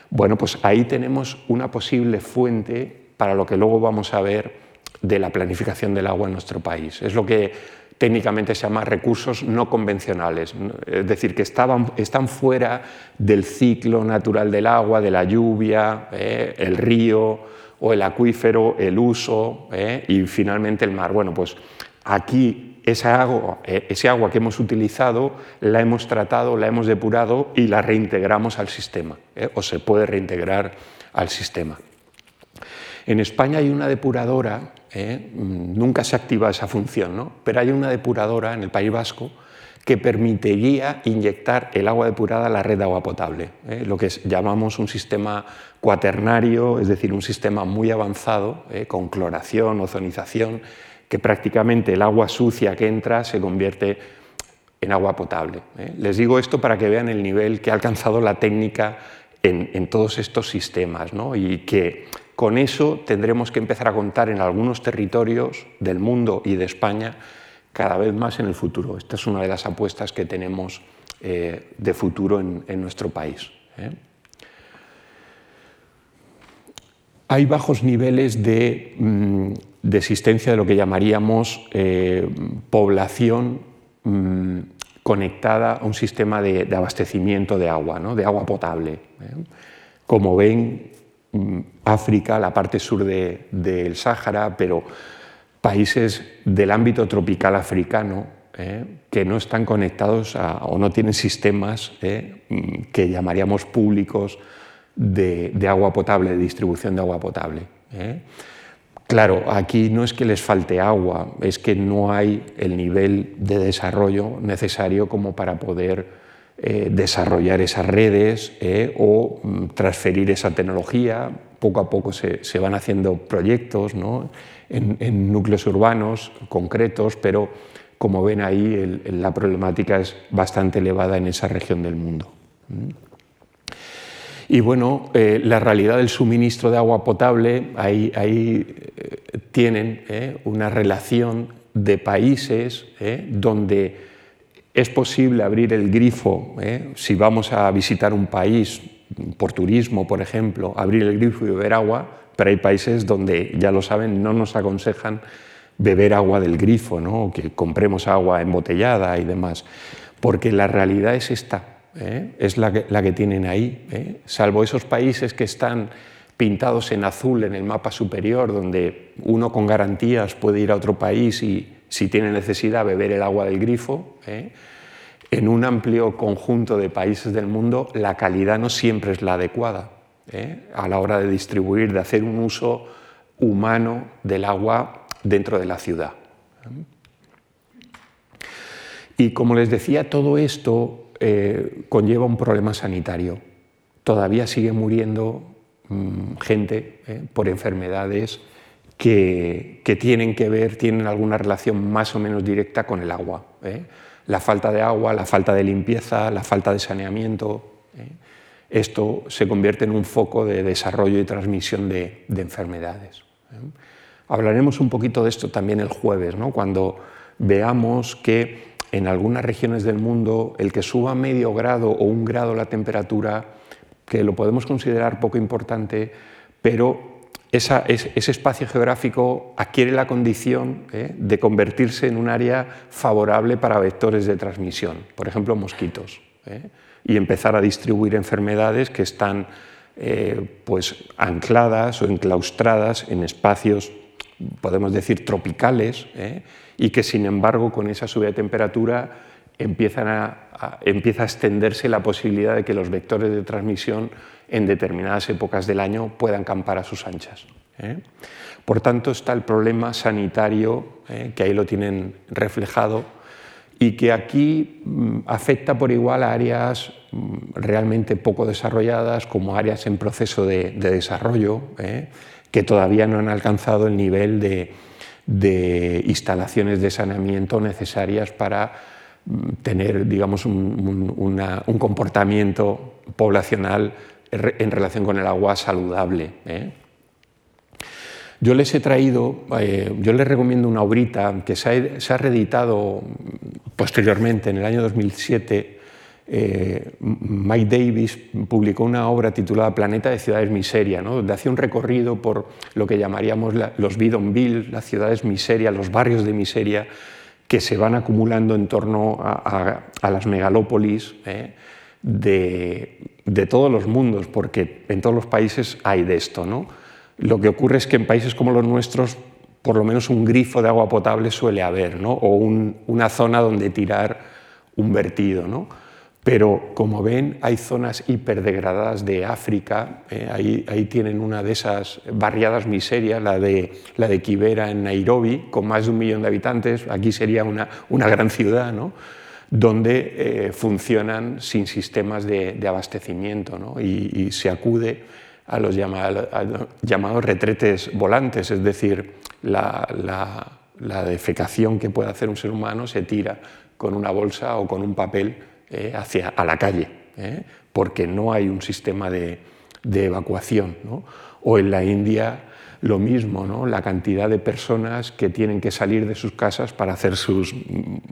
Bueno, pues ahí tenemos una posible fuente para lo que luego vamos a ver de la planificación del agua en nuestro país. Es lo que técnicamente se llama recursos no convencionales, es decir, que estaban, están fuera del ciclo natural del agua, de la lluvia, eh, el río o el acuífero, el uso eh, y finalmente el mar. Bueno, pues aquí esa agua, eh, ese agua que hemos utilizado la hemos tratado, la hemos depurado y la reintegramos al sistema, o se puede reintegrar al sistema. En España hay una depuradora ¿eh? nunca se activa esa función, ¿no? pero hay una depuradora en el País Vasco que permitiría inyectar el agua depurada a la red de agua potable, ¿eh? lo que llamamos un sistema cuaternario, es decir, un sistema muy avanzado, ¿eh? con cloración, ozonización, que prácticamente el agua sucia que entra se convierte en agua potable. Les digo esto para que vean el nivel que ha alcanzado la técnica en, en todos estos sistemas ¿no? y que con eso tendremos que empezar a contar en algunos territorios del mundo y de España cada vez más en el futuro. Esta es una de las apuestas que tenemos eh, de futuro en, nuestro país. ¿eh? Hay bajos niveles de, mm, existencia de lo que llamaríamos eh, población mm, conectada a un sistema de, abastecimiento de agua, ¿no? de agua potable. Como ven, Mm, África, la parte sur del Sáhara, pero países del ámbito tropical africano eh, que no están conectados o no tienen sistemas eh, que llamaríamos públicos de, agua potable, de distribución de agua potable. Eh. Claro, aquí no es que les falte agua, es que no hay el nivel de desarrollo necesario como para poder eh, desarrollar esas redes eh, o mm, transferir esa tecnología. Poco a poco se, van haciendo proyectos en, núcleos urbanos concretos, pero como ven ahí, la problemática es bastante elevada en esa región del mundo. Y bueno, eh, la realidad del suministro de agua potable, ahí, ahí tienen una relación de países donde es posible abrir el grifo, ¿eh? si vamos a visitar un país por turismo, por ejemplo, abrir el grifo y beber agua, pero hay países donde, ya lo saben, no nos aconsejan beber agua del grifo, ¿no? que compremos agua embotellada y demás, porque la realidad es esta, ¿eh? es la que, la que, tienen ahí, ¿eh? salvo esos países que están pintados en azul en el mapa superior, donde uno con garantías puede ir a otro país y si tiene necesidad, beber el agua del grifo. ¿eh? En un amplio conjunto de países del mundo, la calidad no siempre es la adecuada a la hora de distribuir, de hacer un uso humano del agua dentro de la ciudad. Y como les decía, todo esto eh, conlleva un problema sanitario. Todavía sigue muriendo mm, gente por enfermedades que, tienen que ver, tienen alguna relación más o menos directa con el agua. ¿eh? La falta de agua, la falta de limpieza, la falta de saneamiento. ¿eh? Esto se convierte en un foco de desarrollo y transmisión de, enfermedades. ¿eh? Hablaremos un poquito de esto también el jueves, ¿no? cuando veamos que en algunas regiones del mundo el que suba medio grado o un grado la temperatura, que lo podemos considerar poco importante, pero ese espacio geográfico adquiere la condición ¿eh? de convertirse en un área favorable para vectores de transmisión, por ejemplo mosquitos, ¿eh? y empezar a distribuir enfermedades que están eh, pues, ancladas o enclaustradas en espacios, podemos decir, tropicales, y que sin embargo con esa subida de temperatura empiezan empieza a extenderse la posibilidad de que los vectores de transmisión en determinadas épocas del año puedan campar a sus anchas. Por tanto, está el problema sanitario, que ahí lo tienen reflejado, y que aquí mm, afecta por igual a áreas mm, realmente poco desarrolladas como áreas en proceso de, desarrollo, ¿eh? Que todavía no han alcanzado el nivel de, instalaciones de saneamiento necesarias para mm, tener digamos, un, comportamiento poblacional en relación con el agua saludable. ¿eh? Yo les he traído, eh, yo les recomiendo una obrita que se ha, reeditado posteriormente, en el año 2007. Eh, Mike Davis publicó una obra titulada Planeta de Ciudades Miseria, ¿no? donde hacía un recorrido por lo que llamaríamos los bidonville, las ciudades miseria, los barrios de miseria que se van acumulando en torno a, las megalópolis ¿eh? de, todos los mundos, porque en todos los países hay de esto. ¿no? Lo que ocurre es que en países como los nuestros, por lo menos un grifo de agua potable suele haber, o una zona donde tirar un vertido. Pero como ven, hay zonas hiperdegradadas de África, eh, ahí, tienen una de esas barriadas miserias, la de, la de Kibera en Nairobi, con más de un millón de habitantes, aquí sería una, una gran ciudad, ¿no? donde eh, funcionan sin sistemas de, abastecimiento ¿no? y, se acude a los llamados, retretes volantes, es decir, la, defecación que puede hacer un ser humano se tira con una bolsa o con un papel eh, hacia a la calle, eh, porque no hay un sistema de, evacuación. O en la India lo mismo, ¿no? la cantidad de personas que tienen que salir de sus casas para hacer sus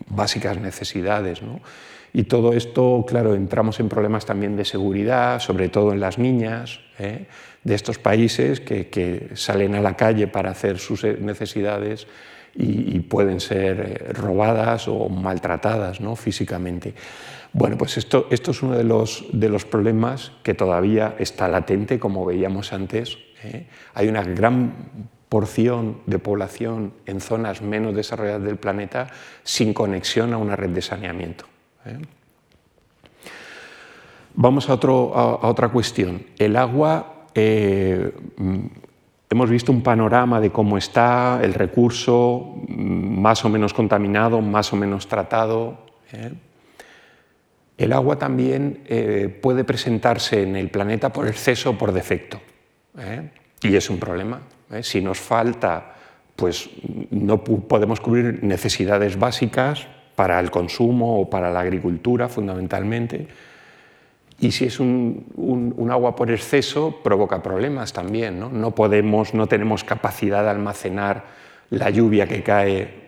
básicas necesidades. Y todo esto, claro, entramos en problemas también de seguridad, sobre todo en las niñas ¿eh? de estos países que, salen a la calle para hacer sus necesidades y, pueden ser robadas o maltratadas ¿no? físicamente. Bueno, pues esto, es uno de los, de los problemas que todavía está latente, como veíamos antes. ¿eh? Hay una gran porción de población en zonas menos desarrolladas del planeta sin conexión a una red de saneamiento. ¿eh? Vamos a, otra cuestión. El agua, eh, hemos visto un panorama de cómo está el recurso, mm, más o menos contaminado, más o menos tratado. El agua también puede presentarse en el planeta por exceso o por defecto. Y es un problema. Si nos falta, pues no podemos cubrir necesidades básicas, para el consumo o para la agricultura fundamentalmente. Y si es un, agua por exceso, provoca problemas también. ¿no? no podemos, no tenemos capacidad de almacenar la lluvia que cae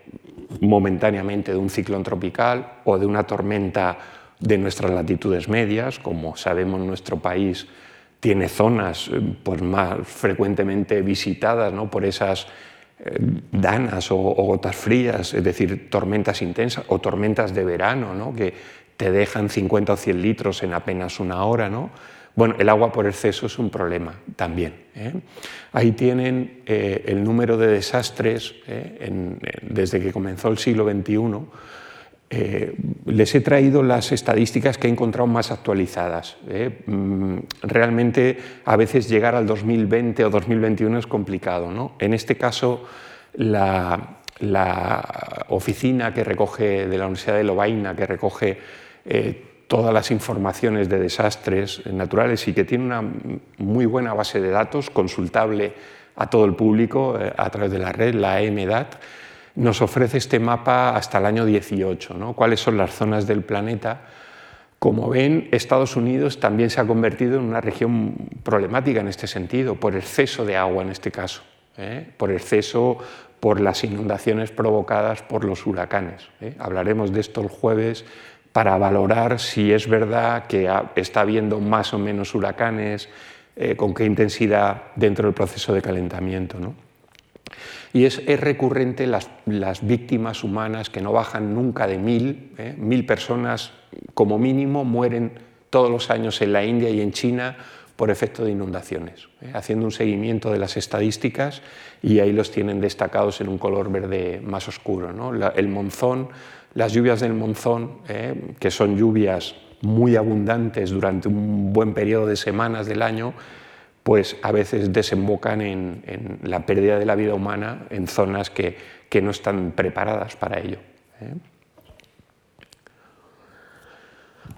momentáneamente de un ciclón tropical o de una tormenta de nuestras latitudes medias. Como sabemos, nuestro país tiene zonas eh, pues, más frecuentemente visitadas ¿no? por esas eh, danas o, gotas frías, es decir, tormentas intensas o tormentas de verano, ¿no? que te dejan 50 o 100 litros en apenas una hora. ¿no? Bueno, el agua por exceso es un problema también. ¿eh? Ahí tienen el número de desastres desde que comenzó el siglo XXI. Les he traído las estadísticas que he encontrado más actualizadas. Mm, realmente a veces llegar al 2020 o 2021 es complicado. ¿no? En este caso, la, oficina que recoge de la Universidad de Lovaina, que recoge eh, todas las informaciones de desastres naturales y que tiene una muy buena base de datos consultable a todo el público eh, a través de la red, la EMDAT, nos ofrece este mapa hasta el año 18, ¿no? cuáles son las zonas del planeta. Como ven, Estados Unidos también se ha convertido en una región problemática en este sentido, por exceso de agua en este caso. ¿eh? por exceso, por las inundaciones provocadas por los huracanes. ¿eh? Hablaremos de esto el jueves para valorar si es verdad que está habiendo más o menos huracanes, eh, con qué intensidad dentro del proceso de calentamiento. Y es, recurrente las, víctimas humanas que no bajan nunca de mil, mil personas como mínimo mueren todos los años en la India y en China por efecto de inundaciones, ¿eh? haciendo un seguimiento de las estadísticas y ahí los tienen destacados en un color verde más oscuro. el monzón, las lluvias del monzón, ¿eh? que son lluvias muy abundantes durante un buen periodo de semanas del año, pues a veces desembocan en, la pérdida de la vida humana en zonas que, no están preparadas para ello. ¿eh?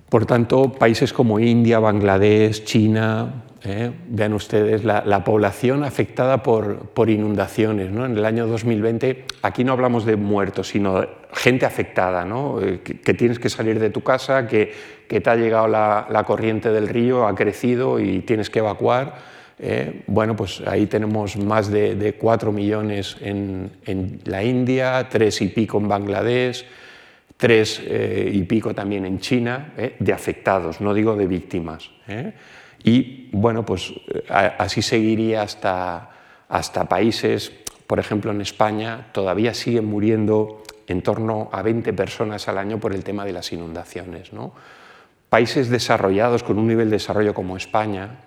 Por tanto, países como India, Bangladesh, China, ¿eh? vean ustedes la, población afectada por, inundaciones. En el año 2020, aquí no hablamos de muertos, sino de gente afectada, eh, que, tienes que salir de tu casa, que, te ha llegado la, corriente del río, ha crecido y tienes que evacuar. ¿Eh? bueno, pues ahí tenemos más de, 4 millones en, la India, 3 y pico en Bangladesh tres eh, y pico también en China, eh, de afectados, no digo de víctimas. Y bueno, pues así seguiría hasta, hasta países, por ejemplo en España, todavía siguen muriendo en torno a 20 personas al año por el tema de las inundaciones. Países desarrollados con un nivel de desarrollo como España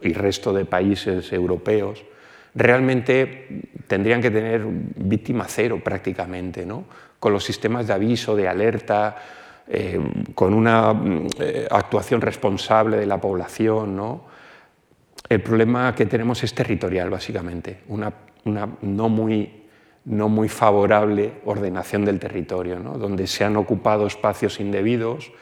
y resto de países europeos, realmente tendrían que tener víctima cero prácticamente, ¿no? con los sistemas de aviso, de alerta, eh, con una eh, actuación responsable de la población. ¿no? El problema que tenemos es territorial, básicamente, una, no, muy, no, muy, favorable ordenación del territorio, donde se han ocupado espacios indebidos,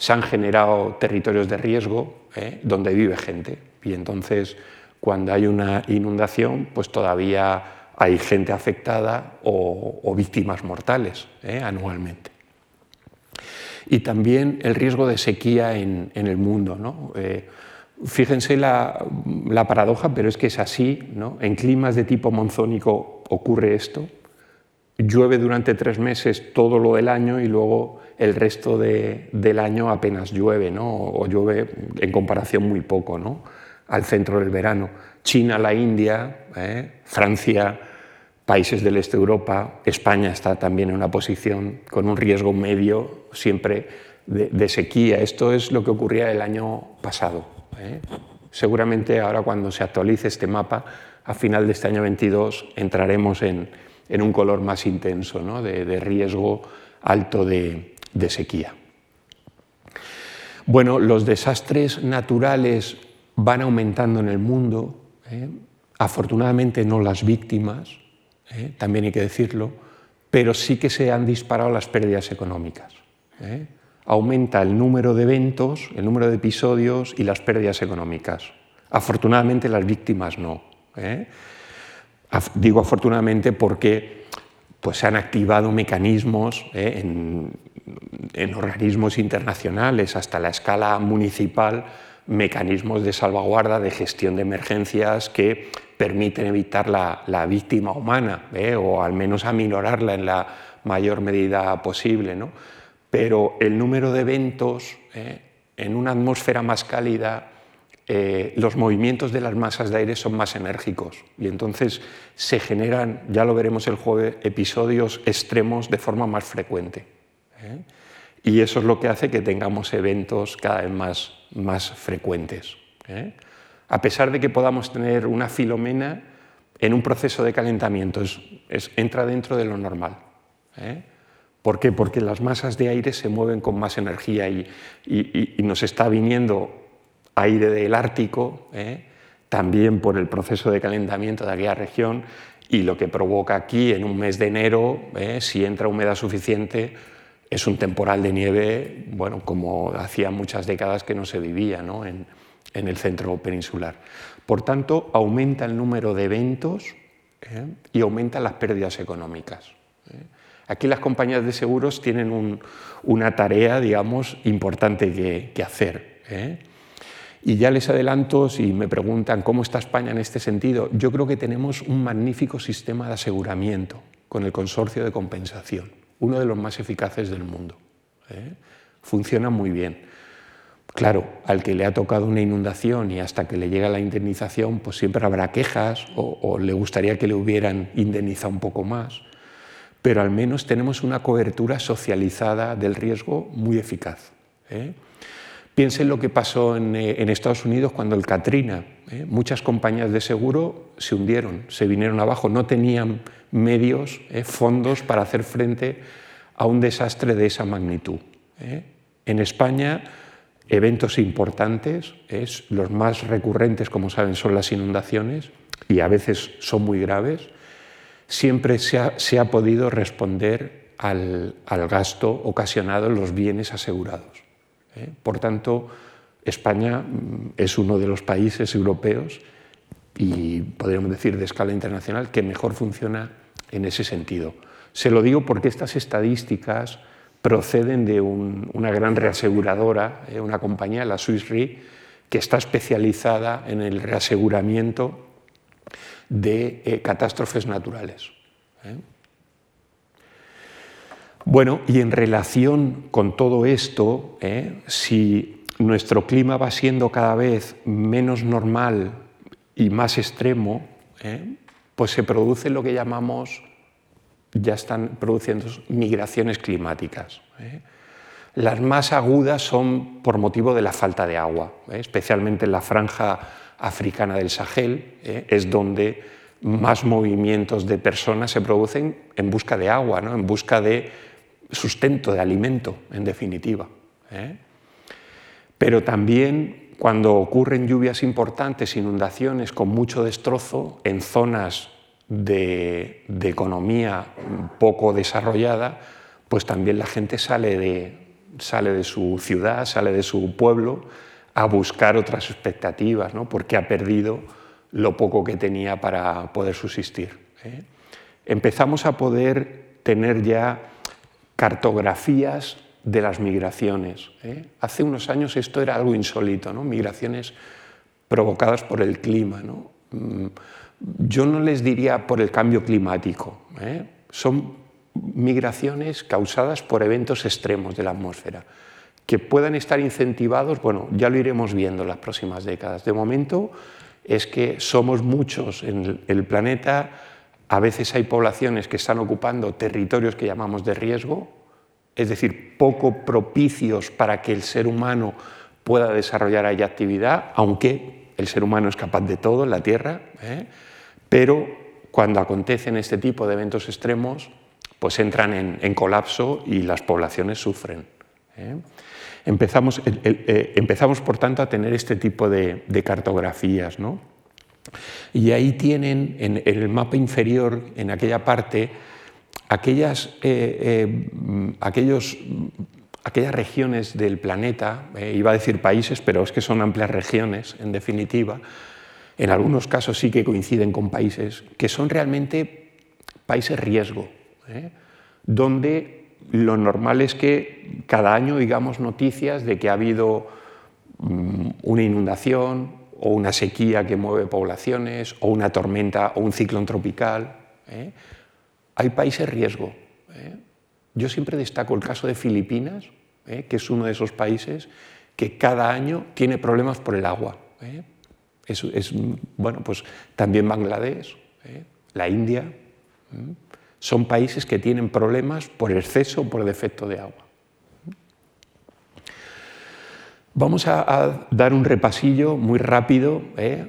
se han generado territorios de riesgo ¿eh? donde vive gente. Y entonces, cuando hay una inundación, pues todavía hay gente afectada o, víctimas mortales ¿eh? anualmente. Y también el riesgo de sequía en, el mundo. Eh, fíjense la, paradoja, pero es que es así. En climas de tipo monzónico ocurre esto. Llueve durante tres meses todo lo del año y luego el resto del año apenas llueve, o llueve en comparación muy poco ¿no? al centro del verano. China, la India, ¿eh? Francia, países del este de Europa, España está también en una posición con un riesgo medio siempre de, sequía. Esto es lo que ocurría el año pasado. ¿eh? Seguramente ahora cuando se actualice este mapa, a final de este año 22 entraremos en, un color más intenso de, riesgo alto de, sequía. Bueno, los desastres naturales van aumentando en el mundo, ¿eh? afortunadamente no las víctimas, ¿eh? también hay que decirlo, pero sí que se han disparado las pérdidas económicas. ¿eh? Aumenta el número de eventos, el número de episodios y las pérdidas económicas. Afortunadamente las víctimas no. Digo afortunadamente porque pues, se han activado mecanismos en, en organismos internacionales hasta la escala municipal mecanismos de salvaguarda, de gestión de emergencias que permiten evitar la, víctima humana ¿eh? o al menos aminorarla en la mayor medida posible. ¿no? Pero el número de eventos ¿eh? en una atmósfera más cálida, eh, los movimientos de las masas de aire son más enérgicos y entonces se generan, ya lo veremos el jueves, episodios extremos de forma más frecuente. Y eso es lo que hace que tengamos eventos cada vez más, más frecuentes. ¿eh? A pesar de que podamos tener una filomena en un proceso de calentamiento, es, entra dentro de lo normal. ¿eh? ¿Por qué? Porque las masas de aire se mueven con más energía y, nos está viniendo aire del Ártico, ¿eh? también por el proceso de calentamiento de aquella región, y lo que provoca aquí en un mes de enero, si entra humedad suficiente, es un temporal de nieve, bueno, como hacía muchas décadas que no se vivía En, el centro peninsular. Por tanto, aumenta el número de eventos ¿eh? y aumentan las pérdidas económicas. ¿eh? Aquí las compañías de seguros tienen una tarea, digamos, importante que, hacer. ¿eh? Y ya les adelanto, si me preguntan cómo está España en este sentido, yo creo que tenemos un magnífico sistema de aseguramiento con el consorcio de compensación uno de los más eficaces del mundo. ¿eh? Funciona muy bien. Claro, al que le ha tocado una inundación y hasta que le llega la indemnización, pues siempre habrá quejas o, le gustaría que le hubieran indemnizado un poco más, pero al menos tenemos una cobertura socializada del riesgo muy eficaz. ¿eh? Piensen lo que pasó en, eh, Estados Unidos cuando el Katrina, muchas compañías de seguro se hundieron, se vinieron abajo, no tenían medios, eh, fondos para hacer frente a un desastre de esa magnitud. Eh. En España eventos importantes, es, los más recurrentes, como saben, son las inundaciones y a veces son muy graves, siempre se ha, podido responder al, gasto ocasionado en los bienes asegurados. ¿Eh? Por tanto, España mm, es uno de los países europeos y podríamos decir de escala internacional que mejor funciona en ese sentido. Se lo digo porque estas estadísticas proceden de una gran reaseguradora, eh, una compañía, la Swiss Re, que está especializada en el reaseguramiento de eh, catástrofes naturales. Bueno, y en relación con todo esto, si nuestro clima va siendo cada vez menos normal y más extremo, pues se produce lo que llamamos ya están produciendo migraciones climáticas. ¿eh? Las más agudas son por motivo de la falta de agua, ¿eh? especialmente en la franja africana del Sahel, ¿eh? es donde más movimientos de personas se producen en busca de agua, en busca de sustento, de alimento, en definitiva. Pero también cuando ocurren lluvias importantes, inundaciones con mucho destrozo en zonas de, economía poco desarrollada, pues también la gente sale de, sale de su ciudad, sale de su pueblo a buscar otras expectativas, ¿no? porque ha perdido lo poco que tenía para poder subsistir. ¿eh? Empezamos a poder tener ya cartografías de las migraciones. ¿eh? Hace unos años esto era algo insólito, ¿no? migraciones provocadas por el clima. ¿no? Mm, yo no les diría por el cambio climático, ¿eh? son migraciones causadas por eventos extremos de la atmósfera, que puedan estar incentivados, bueno, ya lo iremos viendo en las próximas décadas. De momento es que somos muchos en el planeta, a veces hay poblaciones que están ocupando territorios que llamamos de riesgo, es decir, poco propicios para que el ser humano pueda desarrollar ahí actividad, aunque el ser humano es capaz de todo en la Tierra. ¿eh? Pero cuando acontecen este tipo de eventos extremos, pues entran en, colapso y las poblaciones sufren. ¿eh? Empezamos, eh, empezamos, por tanto, a tener este tipo de, cartografías. Y ahí tienen, en, el mapa inferior, en aquella parte, aquellas, eh, aquellos, aquellas regiones del planeta, iba a decir países, pero es que son amplias regiones, en definitiva, en algunos casos sí que coinciden con países que son realmente países riesgo, ¿eh? donde lo normal es que cada año digamos noticias de que ha habido mm, una inundación o una sequía que mueve poblaciones o una tormenta o un ciclón tropical. ¿eh? Hay países riesgo. ¿eh? Yo siempre destaco el caso de Filipinas, que es uno de esos países que cada año tiene problemas por el agua bueno, pues también Bangladesh, ¿eh? la India, son países que tienen problemas por exceso o por defecto de agua. Vamos a, dar un repasillo muy rápido. ¿eh?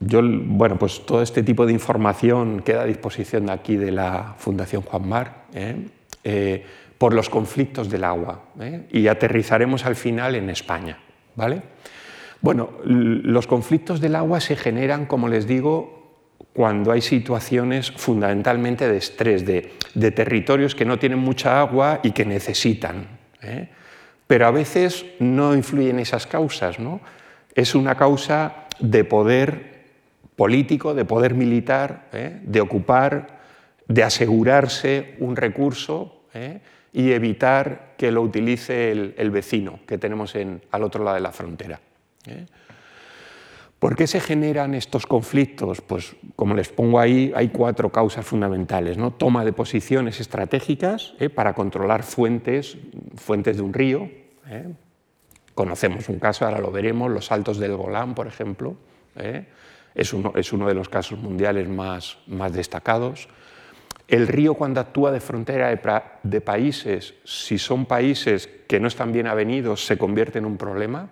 Yo, bueno, pues todo este tipo de información queda a disposición de aquí de la Fundación Juan Mar ¿eh? por los conflictos del agua y aterrizaremos al final en España. ¿vale? Bueno, los conflictos del agua se generan, como les digo, cuando hay situaciones fundamentalmente de estrés, de, territorios que no tienen mucha agua y que necesitan. Pero a veces no influyen esas causas, ¿no? Es una causa de poder político, de poder militar, ¿eh? de ocupar, de asegurarse un recurso ¿eh? y evitar que lo utilice el, vecino que tenemos al otro lado de la frontera. ¿eh? ¿Por qué se generan estos conflictos? Pues como les pongo ahí, hay cuatro causas fundamentales. ¿no? Toma de posiciones estratégicas ¿eh? para controlar fuentes, fuentes de un río. ¿eh? Conocemos un caso, ahora lo veremos, los saltos del Golán, por ejemplo. Es uno, es, uno, de los casos mundiales más, destacados. El río cuando actúa de frontera de países, si son países que no están bien avenidos, se convierte en un problema.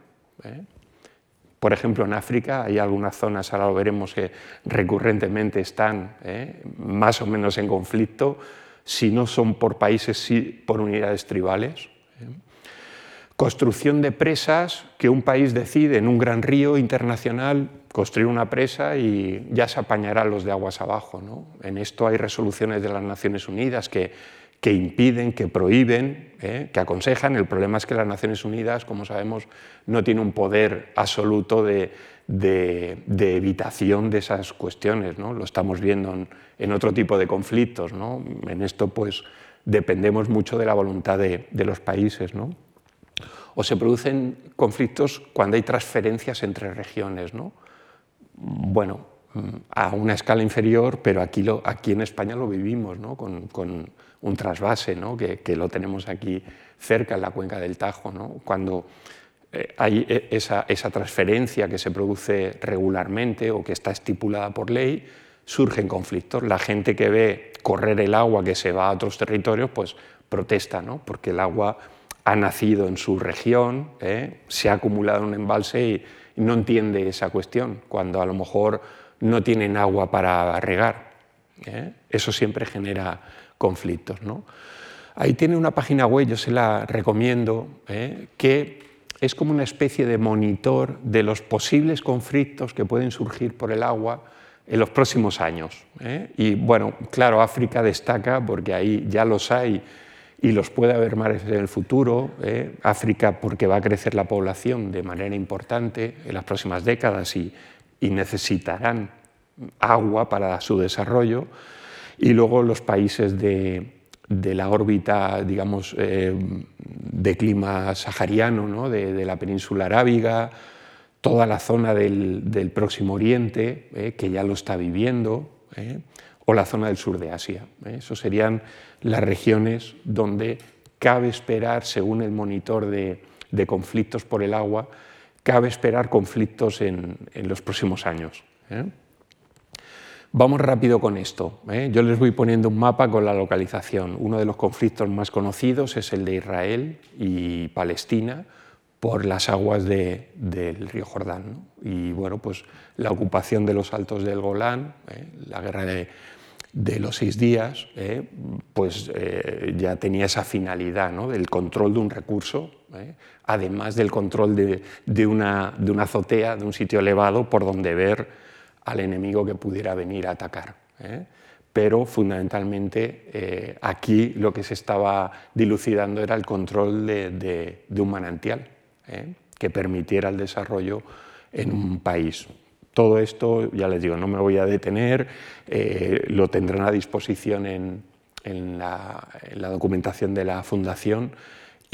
Por ejemplo, en África hay algunas zonas, ahora lo veremos, que recurrentemente están ¿eh? más o menos en conflicto, si no son por países, sí por unidades tribales. ¿eh? Construcción de presas que un país decide en un gran río internacional construir una presa y ya se apañará los de aguas abajo. ¿no? En esto hay resoluciones de las Naciones Unidas que, que impiden, que prohíben, ¿eh? que aconsejan. El problema es que las Naciones Unidas, como sabemos, no tiene un poder absoluto de, de, evitación de esas cuestiones. ¿no? Lo estamos viendo en, otro tipo de conflictos. En esto, pues, dependemos mucho de la voluntad de, de los países. ¿no? O se producen conflictos cuando hay transferencias entre regiones. ¿no? bueno, a una escala inferior, pero aquí, lo, aquí en España lo vivimos, ¿no? con, un trasvase, ¿no? que, lo tenemos aquí cerca en la cuenca del Tajo. Cuando eh, hay e, esa, transferencia que se produce regularmente o que está estipulada por ley, surgen conflictos. La gente que ve correr el agua que se va a otros territorios, pues protesta, ¿no? porque el agua ha nacido en su región, ¿eh? se ha acumulado en un embalse y no entiende esa cuestión, cuando a lo mejor no tienen agua para regar. ¿eh? Eso siempre genera conflictos. ¿no? Ahí tiene una página web, yo se la recomiendo, ¿eh? que es como una especie de monitor de los posibles conflictos que pueden surgir por el agua en los próximos años. ¿eh? Y bueno, claro, África destaca porque ahí ya los hay y los puede haber más en el futuro. ¿eh? África porque va a crecer la población de manera importante en las próximas décadas y, y necesitarán agua para su desarrollo. Y luego los países de, la órbita, digamos, eh, de clima sahariano, ¿no? de, la península arábiga, toda la zona del, Próximo Oriente, ¿eh? que ya lo está viviendo, ¿eh? o la zona del sur de Asia. Eso serían las regiones donde cabe esperar, según el monitor de, conflictos por el agua, cabe esperar conflictos en los próximos años. Vamos rápido con esto. ¿eh? Yo les voy poniendo un mapa con la localización. Uno de los conflictos más conocidos es el de Israel y Palestina por las aguas de, del río Jordán. Y bueno, pues la ocupación de los altos del Golán, ¿eh? la guerra de, los seis días, eh, pues ya tenía esa finalidad ¿no? del control de un recurso, además del control de, una, azotea, de un sitio elevado por donde ver al enemigo que pudiera venir a atacar. ¿eh? Pero fundamentalmente eh, aquí lo que se estaba dilucidando era el control de, un manantial ¿eh? que permitiera el desarrollo en un país. Todo esto, ya les digo, no me voy a detener, lo tendrán a disposición en, la, documentación de la Fundación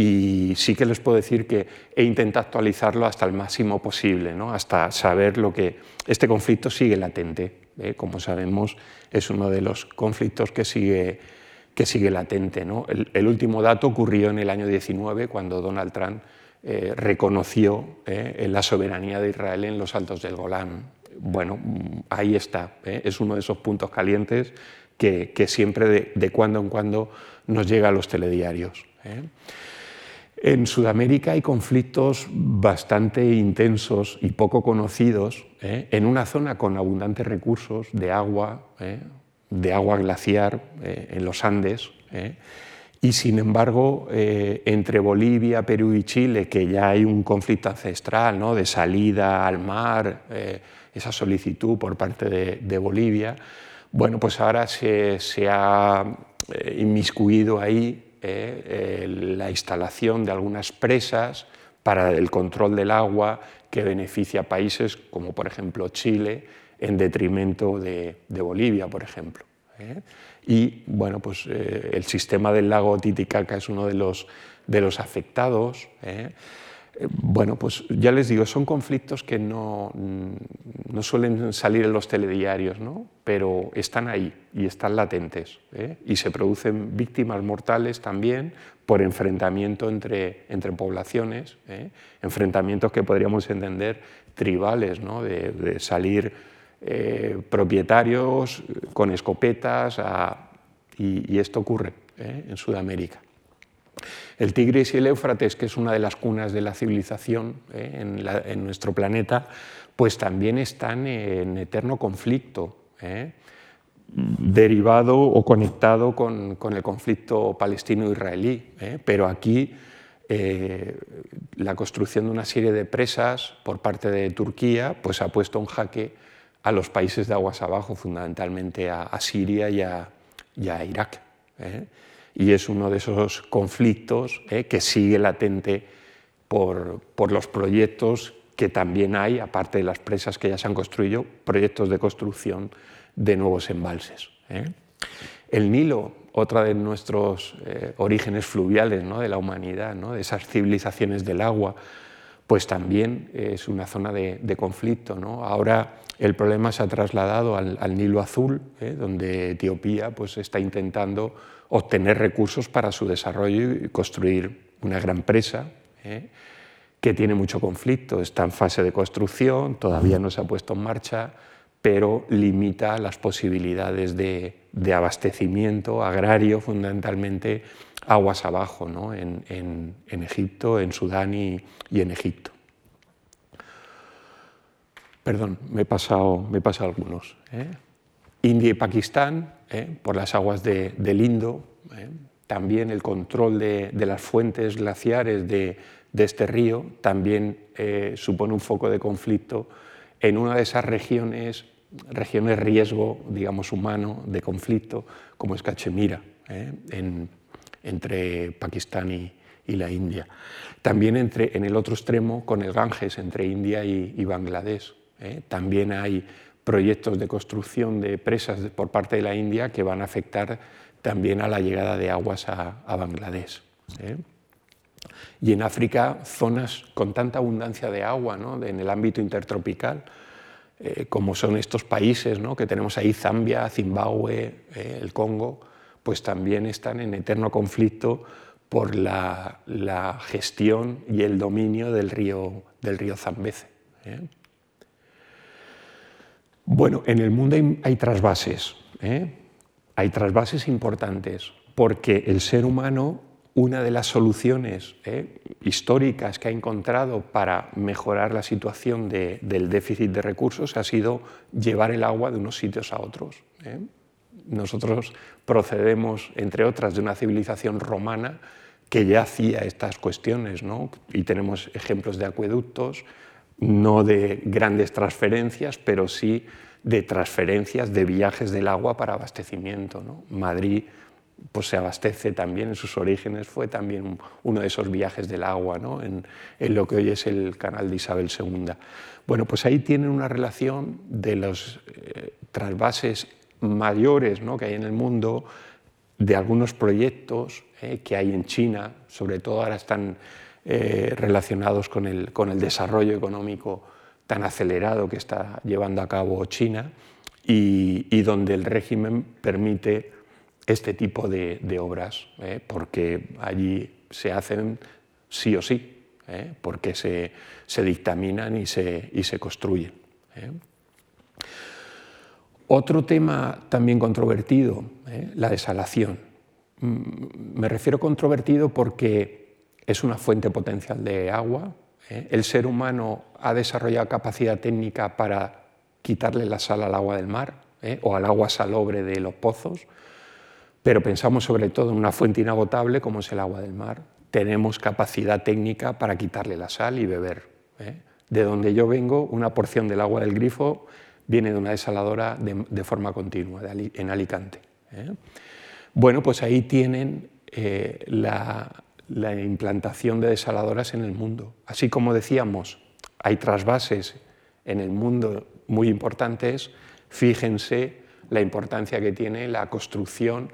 y sí que les puedo decir que he intentado actualizarlo hasta el máximo posible, ¿no? hasta saber lo que... Este conflicto sigue latente, ¿eh? como sabemos, es uno de los conflictos que sigue, que sigue latente. ¿no? El, el, último dato ocurrió en el año 19, cuando Donald Trump eh, reconoció eh, la soberanía de Israel en los altos del Golán. Bueno, ahí está, eh, es uno de esos puntos calientes que, que siempre de, de, cuando en cuando nos llega a los telediarios. ¿Eh? En Sudamérica hay conflictos bastante intensos y poco conocidos ¿eh? en una zona con abundantes recursos de agua, de agua glaciar en los Andes y sin embargo, eh, entre Bolivia, Perú y Chile, que ya hay un conflicto ancestral ¿no? de salida al mar, eh, esa solicitud por parte de, Bolivia, bueno, pues ahora se, ha eh, inmiscuido ahí eh, la instalación de algunas presas para el control del agua que beneficia a países como por ejemplo Chile en detrimento de, Bolivia, por ejemplo. ¿eh? Y bueno, pues eh, el sistema del lago Titicaca es uno de los, de los afectados. ¿Eh? bueno, pues ya les digo, son conflictos que no, no suelen salir en los telediarios, ¿no? pero están ahí y están latentes. ¿eh? Y se producen víctimas mortales también por enfrentamiento entre, entre poblaciones, ¿eh? enfrentamientos que podríamos entender tribales, ¿no? de, salir propietarios con escopetas y, esto ocurre en Sudamérica. El Tigris y el Éufrates, que es una de las cunas de la civilización ¿eh? en, nuestro planeta, pues también están en eterno conflicto, ¿eh? derivado o conectado con, el conflicto palestino-israelí. ¿eh? Pero aquí la construcción de una serie de presas por parte de Turquía pues ha puesto en jaque a los países de aguas abajo, fundamentalmente a, Siria y a, Irak. Y es uno de esos conflictos ¿eh? que sigue latente por, por, los proyectos que también hay, aparte de las presas que ya se han construido, proyectos de construcción de nuevos embalses. El Nilo otra de nuestros eh, orígenes fluviales ¿no? de la humanidad, ¿no? de esas civilizaciones del agua, pues también es una zona de, conflicto. ¿no? Ahora el problema se ha trasladado al, Nilo Azul, ¿eh? donde Etiopía pues, está intentando obtener recursos para su desarrollo y construir una gran presa. ¿eh? que tiene mucho conflicto, está en fase de construcción, todavía no se ha puesto en marcha, pero limita las posibilidades de, abastecimiento agrario, fundamentalmente aguas abajo, ¿no? en, Egipto, en Sudán y, en Egipto. Perdón, me he pasado, me algunos. ¿eh? India y Pakistán, ¿eh? por las aguas del Indo, ¿eh? también el control de, las fuentes glaciares de, de este río también supone un foco de conflicto en una de esas regiones, regiones de riesgo, digamos, humano, de conflicto, como es Cachemira, ¿eh? entre Pakistán y, la India. También entre, en el otro extremo, con el Ganges, entre India y, Bangladesh. ¿eh? También hay proyectos de construcción de presas por parte de la India que van a afectar también a la llegada de aguas a, Bangladesh. ¿eh? y en África zonas con tanta abundancia de agua ¿no? en el ámbito intertropical, eh, como son estos países ¿no? que tenemos ahí, Zambia, Zimbabue, eh, el Congo, pues también están en eterno conflicto por la, gestión y el dominio del río, del río Zambeze. ¿eh? Bueno, en el mundo hay, hay trasvases, hay trasvases importantes, porque el ser humano una de las soluciones eh, históricas que ha encontrado para mejorar la situación del déficit de recursos ha sido llevar el agua de unos sitios a otros. Eh. Nosotros procedemos, entre otras, de una civilización romana que ya hacía estas cuestiones, y tenemos ejemplos de acueductos, no de grandes transferencias, pero sí de transferencias de viajes del agua para abastecimiento. Madrid pues se abastece también, en sus orígenes fue también uno de esos viajes del agua, ¿no? en, lo que hoy es el canal de Isabel II. Bueno, pues ahí tienen una relación de los eh, trasvases mayores ¿no? que hay en el mundo, de algunos proyectos eh, que hay en China, sobre todo ahora están eh, relacionados con el, con el desarrollo económico tan acelerado que está llevando a cabo China y, donde el régimen permite este tipo de, obras, ¿eh? porque allí se hacen sí o sí, ¿eh? porque se, dictaminan y se, y se construyen. Otro tema también controvertido, la desalación. Mm, me refiero controvertido porque es una fuente potencial de agua. El ser humano ha desarrollado capacidad técnica para quitarle la sal al agua del mar o al agua salobre de los pozos pero pensamos sobre todo en una fuente inagotable como es el agua del mar. Tenemos capacidad técnica para quitarle la sal y beber. ¿eh? De donde yo vengo, una porción del agua del grifo viene de una desaladora de, forma continua, en Alicante. ¿eh? Bueno, pues ahí tienen eh, la, la implantación de desaladoras en el mundo. Así como decíamos, hay trasvases en el mundo muy importantes, fíjense la importancia que tiene la construcción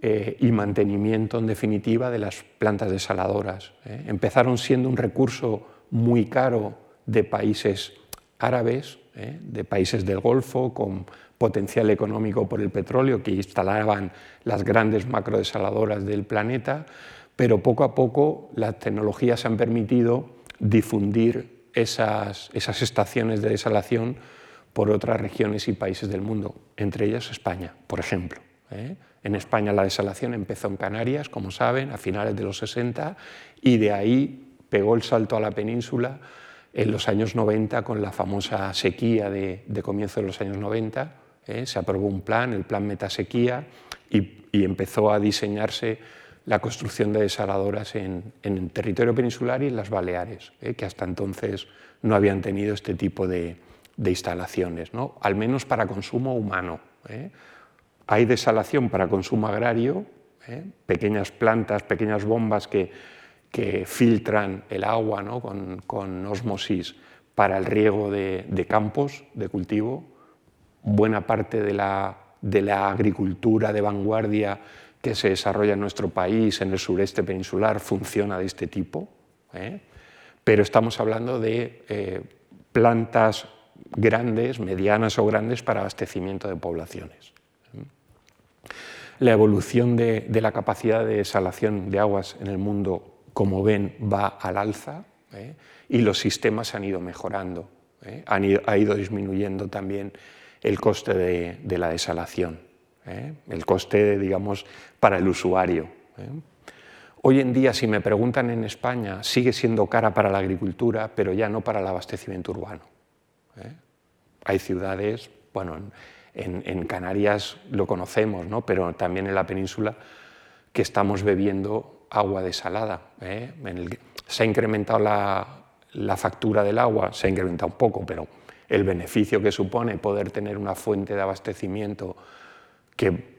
eh, y mantenimiento, en definitiva, de las plantas desaladoras. ¿eh? Empezaron siendo un recurso muy caro de países árabes, ¿eh? de países del Golfo, con potencial económico por el petróleo, que instalaban las grandes macrodesaladoras del planeta, pero poco a poco las tecnologías han permitido difundir esas, esas estaciones de desalación por otras regiones y países del mundo, entre ellas España, por ejemplo. En España la desalación empezó en Canarias, como saben, a finales de los 60 y de ahí pegó el salto a la península en los años 90 con la famosa sequía de, comienzo de los años 90. ¿eh? Se aprobó un plan, el plan Metasequía, y, y empezó a diseñarse la construcción de desaladoras en, el territorio peninsular y en las Baleares, ¿eh? que hasta entonces no habían tenido este tipo de, instalaciones, ¿no? al menos para consumo humano. ¿eh? Hay desalación para consumo agrario, ¿eh? pequeñas plantas, pequeñas bombas que, que filtran el agua ¿no? con, con, osmosis para el riego de, de, campos de cultivo. Buena parte de la, de la agricultura de vanguardia que se desarrolla en nuestro país, en el sureste peninsular, funciona de este tipo, ¿eh? pero estamos hablando de eh, plantas grandes, medianas o grandes para abastecimiento de poblaciones. La evolución de, la capacidad de desalación de aguas en el mundo, como ven, va al alza ¿eh? y los sistemas han ido mejorando, ha ido disminuyendo también el coste de la desalación. ¿Eh? el coste, digamos, para el usuario. ¿eh? Hoy en día, si me preguntan en España, sigue siendo cara para la agricultura, pero ya no para el abastecimiento urbano. ¿eh? Hay ciudades, bueno, en, Canarias lo conocemos, ¿no? pero también en la península, que estamos bebiendo agua desalada. se ha incrementado la, la factura del agua, se ha incrementado un poco, pero el beneficio que supone poder tener una fuente de abastecimiento que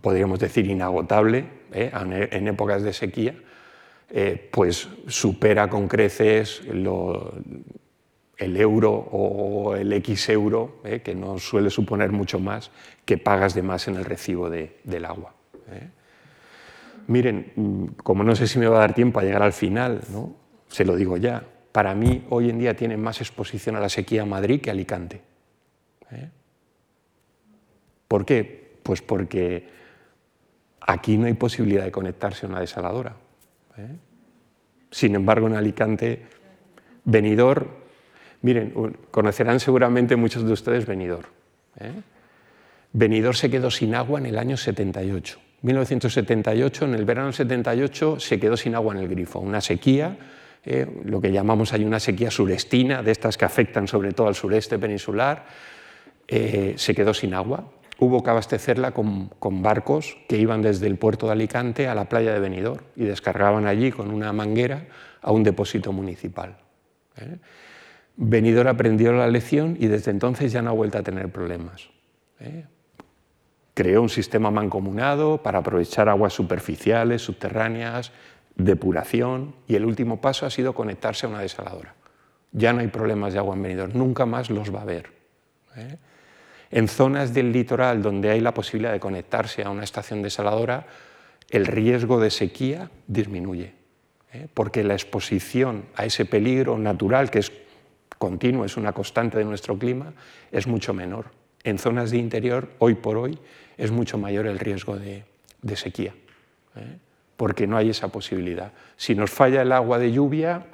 podríamos decir inagotable ¿eh? en épocas de sequía, eh, pues supera con creces el euro o el X euro, ¿eh? que no suele suponer mucho más, que pagas de más en el recibo del agua. Miren, como no sé si me va a dar tiempo a llegar al final, se lo digo ya, para mí hoy en día tiene más exposición a la sequía Madrid que Alicante. ¿Por qué? Pues porque aquí no hay posibilidad de conectarse a una desaladora. ¿eh? Sin embargo, en Alicante, Benidorm, miren, conocerán seguramente muchos de ustedes Benidorm. ¿eh? Se quedó sin agua en el año 78. 1978, en el verano del 78, se quedó sin agua en el grifo, una sequía, ¿eh? lo que llamamos ahí una sequía surestina, de estas que afectan sobre todo al sureste peninsular, se quedó sin agua hubo que abastecerla con, barcos que iban desde el puerto de Alicante a la playa de Benidorm y descargaban allí con una manguera a un depósito municipal. ¿eh? Benidorm aprendió la lección y desde entonces ya no ha vuelto a tener problemas. ¿eh? Creó un sistema mancomunado para aprovechar aguas superficiales, subterráneas, depuración y el último paso ha sido conectarse a una desaladora. Ya no hay problemas de agua en Benidorm, nunca más los va a haber. ¿eh? En zonas del litoral donde hay la posibilidad de conectarse a una estación desaladora, el riesgo de sequía disminuye, ¿eh? porque la exposición a ese peligro natural, que es continuo, es una constante de nuestro clima, es mucho menor. En zonas de interior, hoy por hoy, es mucho mayor el riesgo de, sequía, ¿eh? porque no hay esa posibilidad. Si nos falla el agua de lluvia,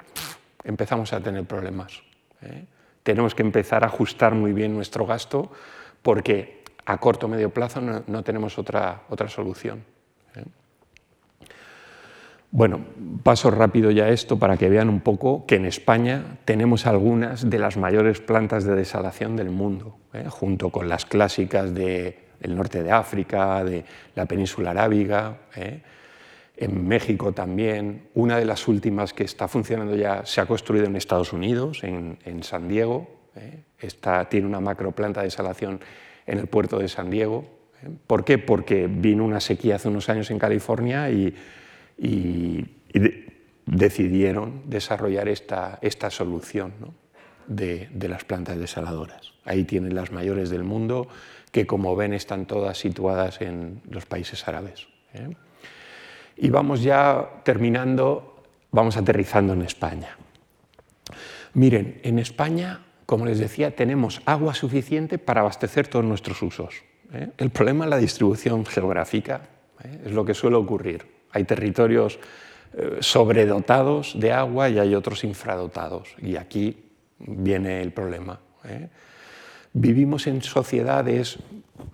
empezamos a tener problemas. ¿eh? Tenemos que empezar a ajustar muy bien nuestro gasto porque a corto o medio plazo no, tenemos otra, otra solución. ¿eh? Bueno, paso rápido ya esto para que vean un poco que en España tenemos algunas de las mayores plantas de desalación del mundo, ¿eh? junto con las clásicas del norte de África, de la península arábiga, ¿eh? en México también. Una de las últimas que está funcionando ya se ha construido en Estados Unidos, en, San Diego. Tiene una macroplanta de desalación en el puerto de San Diego. ¿eh? ¿Por qué? Porque vino una sequía hace unos años en California y, decidieron desarrollar esta, esta solución de, las plantas desaladoras. Ahí tienen las mayores del mundo, que como ven están todas situadas en los países árabes. ¿eh? Y vamos ya terminando, vamos aterrizando en España. Miren, en España como les decía, tenemos agua suficiente para abastecer todos nuestros usos. ¿eh? El problema es la distribución geográfica, ¿eh? es lo que suele ocurrir. Hay territorios eh, sobredotados de agua y hay otros infradotados, y aquí viene el problema. Vivimos en sociedades,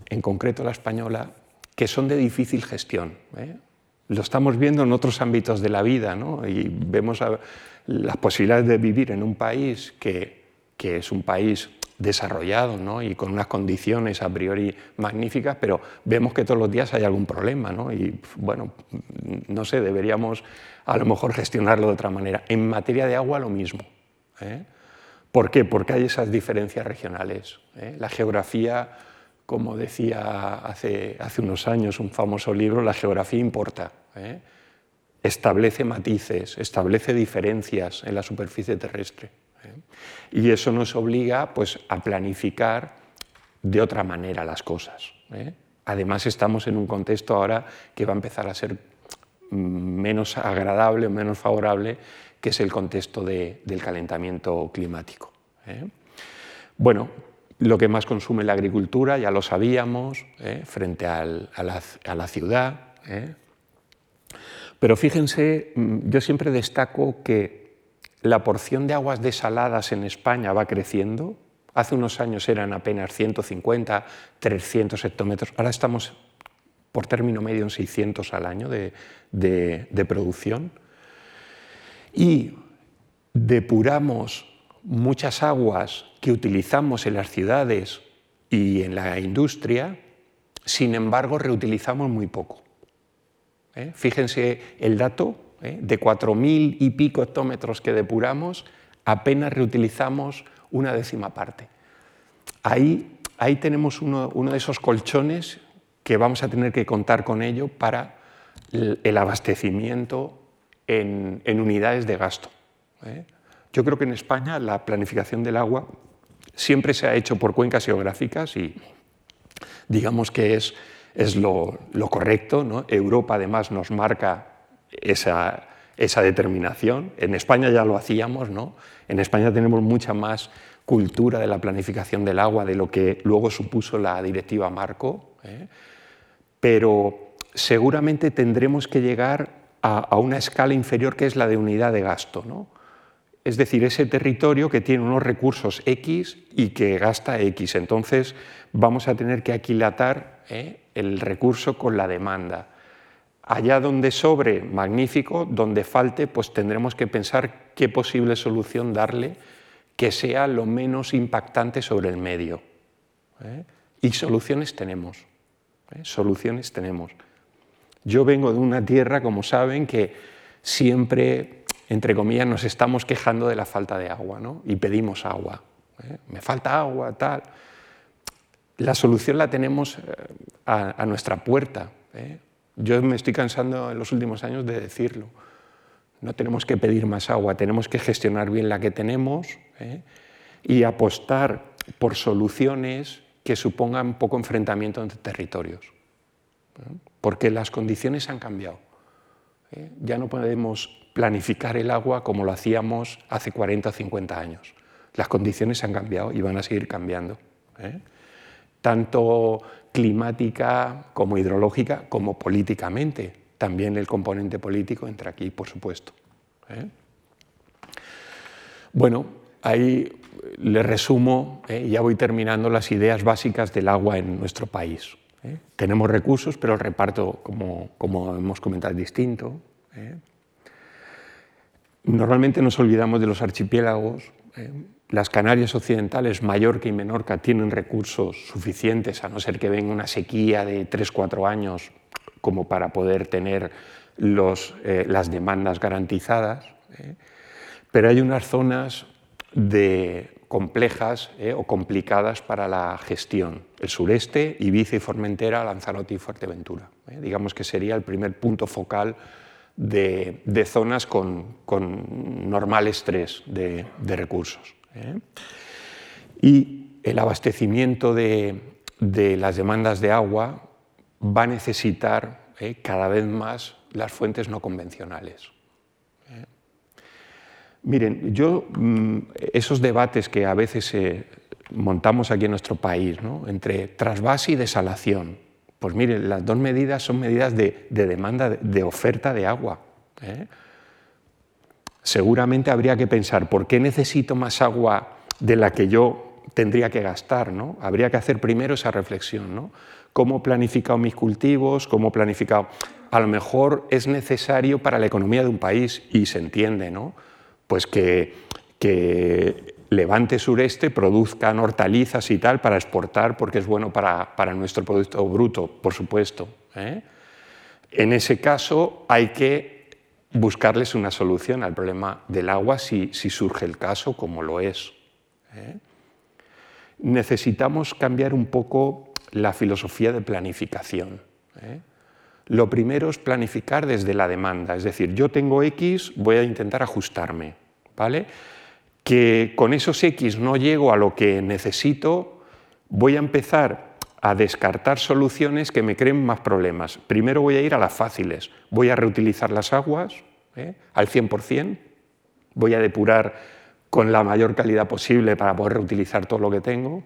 en concreto la española, que son de difícil gestión. Lo estamos viendo en otros ámbitos de la vida, ¿no? y vemos las posibilidades de vivir en un país que que es un país desarrollados y con unas condiciones a priori magníficas, pero vemos que todos los días hay algún problema y bueno, no sé, deberíamos a lo mejor gestionarlo de otra manera. En materia de agua lo mismo. ¿eh? ¿Por qué? Porque hay esas diferencias regionales. ¿eh? La geografía, como decía hace, hace, unos años un famoso libro, la geografía importa. ¿eh? Establece matices, establece diferencias en la superficie terrestre. Y eso nos obliga pues, a planificar de otra manera las cosas. Además estamos en un contexto ahora que va a empezar a ser menos agradable menos favorable, que es el contexto del calentamiento climático. ¿eh? Bueno, lo que más consume la agricultura, ya lo sabíamos, ¿eh? frente a, la, ciudad. ¿eh? Pero fíjense, mm, yo siempre destaco que la porción de aguas desaladas en España va creciendo. Hace unos años eran apenas 150, 300 hectómetros. Ahora estamos por término medio en 600 al año de, producción. Y depuramos muchas aguas que utilizamos en las ciudades y en la industria, sin embargo reutilizamos muy poco. ¿Eh? Fíjense el dato, ¿eh? de 4.000 y pico hectómetros que depuramos, apenas reutilizamos una décima parte. Ahí, ahí tenemos uno, de esos colchones que vamos a tener que contar con ello para el abastecimiento en, unidades de gasto. ¿eh? Yo creo que en España la planificación del agua siempre se ha hecho por cuencas geográficas y digamos que es, es lo, correcto. Europa además nos marca esa, esa, determinación. En España ya lo hacíamos, ¿no? en España tenemos mucha más cultura de la planificación del agua de lo que luego supuso la directiva Marco. ¿eh? pero seguramente tendremos que llegar a, una escala inferior que es la de unidad de gasto. ¿no? Es decir, ese territorio que tiene unos recursos X y que gasta X. Entonces vamos a tener que aquilatar ¿eh? el recurso con la demanda. Allá donde sobre, magnífico, donde falte, pues tendremos que pensar qué posible solución darle que sea lo menos impactante sobre el medio. ¿eh? Y soluciones tenemos. ¿eh? Soluciones tenemos. Yo vengo de una tierra, como saben, que siempre, entre comillas, nos estamos quejando de la falta de agua ¿no? y pedimos agua. ¿eh? Me falta agua, tal. La solución la tenemos a, nuestra puerta. Yo me estoy cansando en los últimos años de decirlo. No tenemos que pedir más agua, tenemos que gestionar bien la que tenemos y apostar por soluciones que supongan poco enfrentamiento entre territorios, porque las condiciones han cambiado. ¿eh? Ya no podemos planificar el agua como lo hacíamos hace 40 o 50 años. Las condiciones han cambiado y van a seguir cambiando. ¿eh? Tanto climática como hidrológica como políticamente. También el componente político entra aquí, por supuesto. ¿eh? Bueno, ahí le resumo, eh, ya voy terminando, las ideas básicas del agua en nuestro país. Eh. Tenemos recursos, pero el reparto, como, hemos comentado, es distinto. Eh. Normalmente nos olvidamos de los archipiélagos. Las Canarias occidentales, Mallorca y Menorca, tienen recursos suficientes, a no ser que venga una sequía de 3-4 años como para poder tener las demandas garantizadas. Pero hay unas zonas de complejas eh, o complicadas para la gestión. El sureste, Ibiza y Formentera, Lanzarote y Fuerteventura. Eh. Digamos que sería el primer punto focal de, zonas con, normal estrés de, recursos. Eh. Y el abastecimiento de, las demandas de agua va a necesitar cada vez más las fuentes no convencionales. Miren, yo mm, esos debates que a veces eh, montamos aquí en nuestro país, entre trasvase y desalación, pues miren, las dos medidas son medidas de, demanda, de, oferta de agua. ¿eh? Seguramente habría que pensar, ¿por qué necesito más agua de la que yo tendría que gastar? ¿no? Habría que hacer primero esa reflexión. ¿no? ¿Cómo he planificado mis cultivos? ¿Cómo he planificado? A lo mejor es necesario para la economía de un país y se entiende, ¿no? pues que, levante sureste produzcan hortalizas y tal para exportar porque es bueno para, nuestro producto bruto, por supuesto. ¿eh? En ese caso hay que buscarles una solución al problema del agua si, surge el caso, como lo es. ¿eh? Necesitamos cambiar un poco la filosofía de planificación. ¿eh? Lo primero es planificar desde la demanda, es decir, yo tengo X, voy a intentar ajustarme, ¿vale? Que con esos X no llego a lo que necesito, voy a empezar a descartar soluciones que me creen más problemas. Primero voy a ir a las fáciles, voy a reutilizar las aguas ¿eh? al 100%, voy a depurar con la mayor calidad posible para poder reutilizar todo lo que tengo.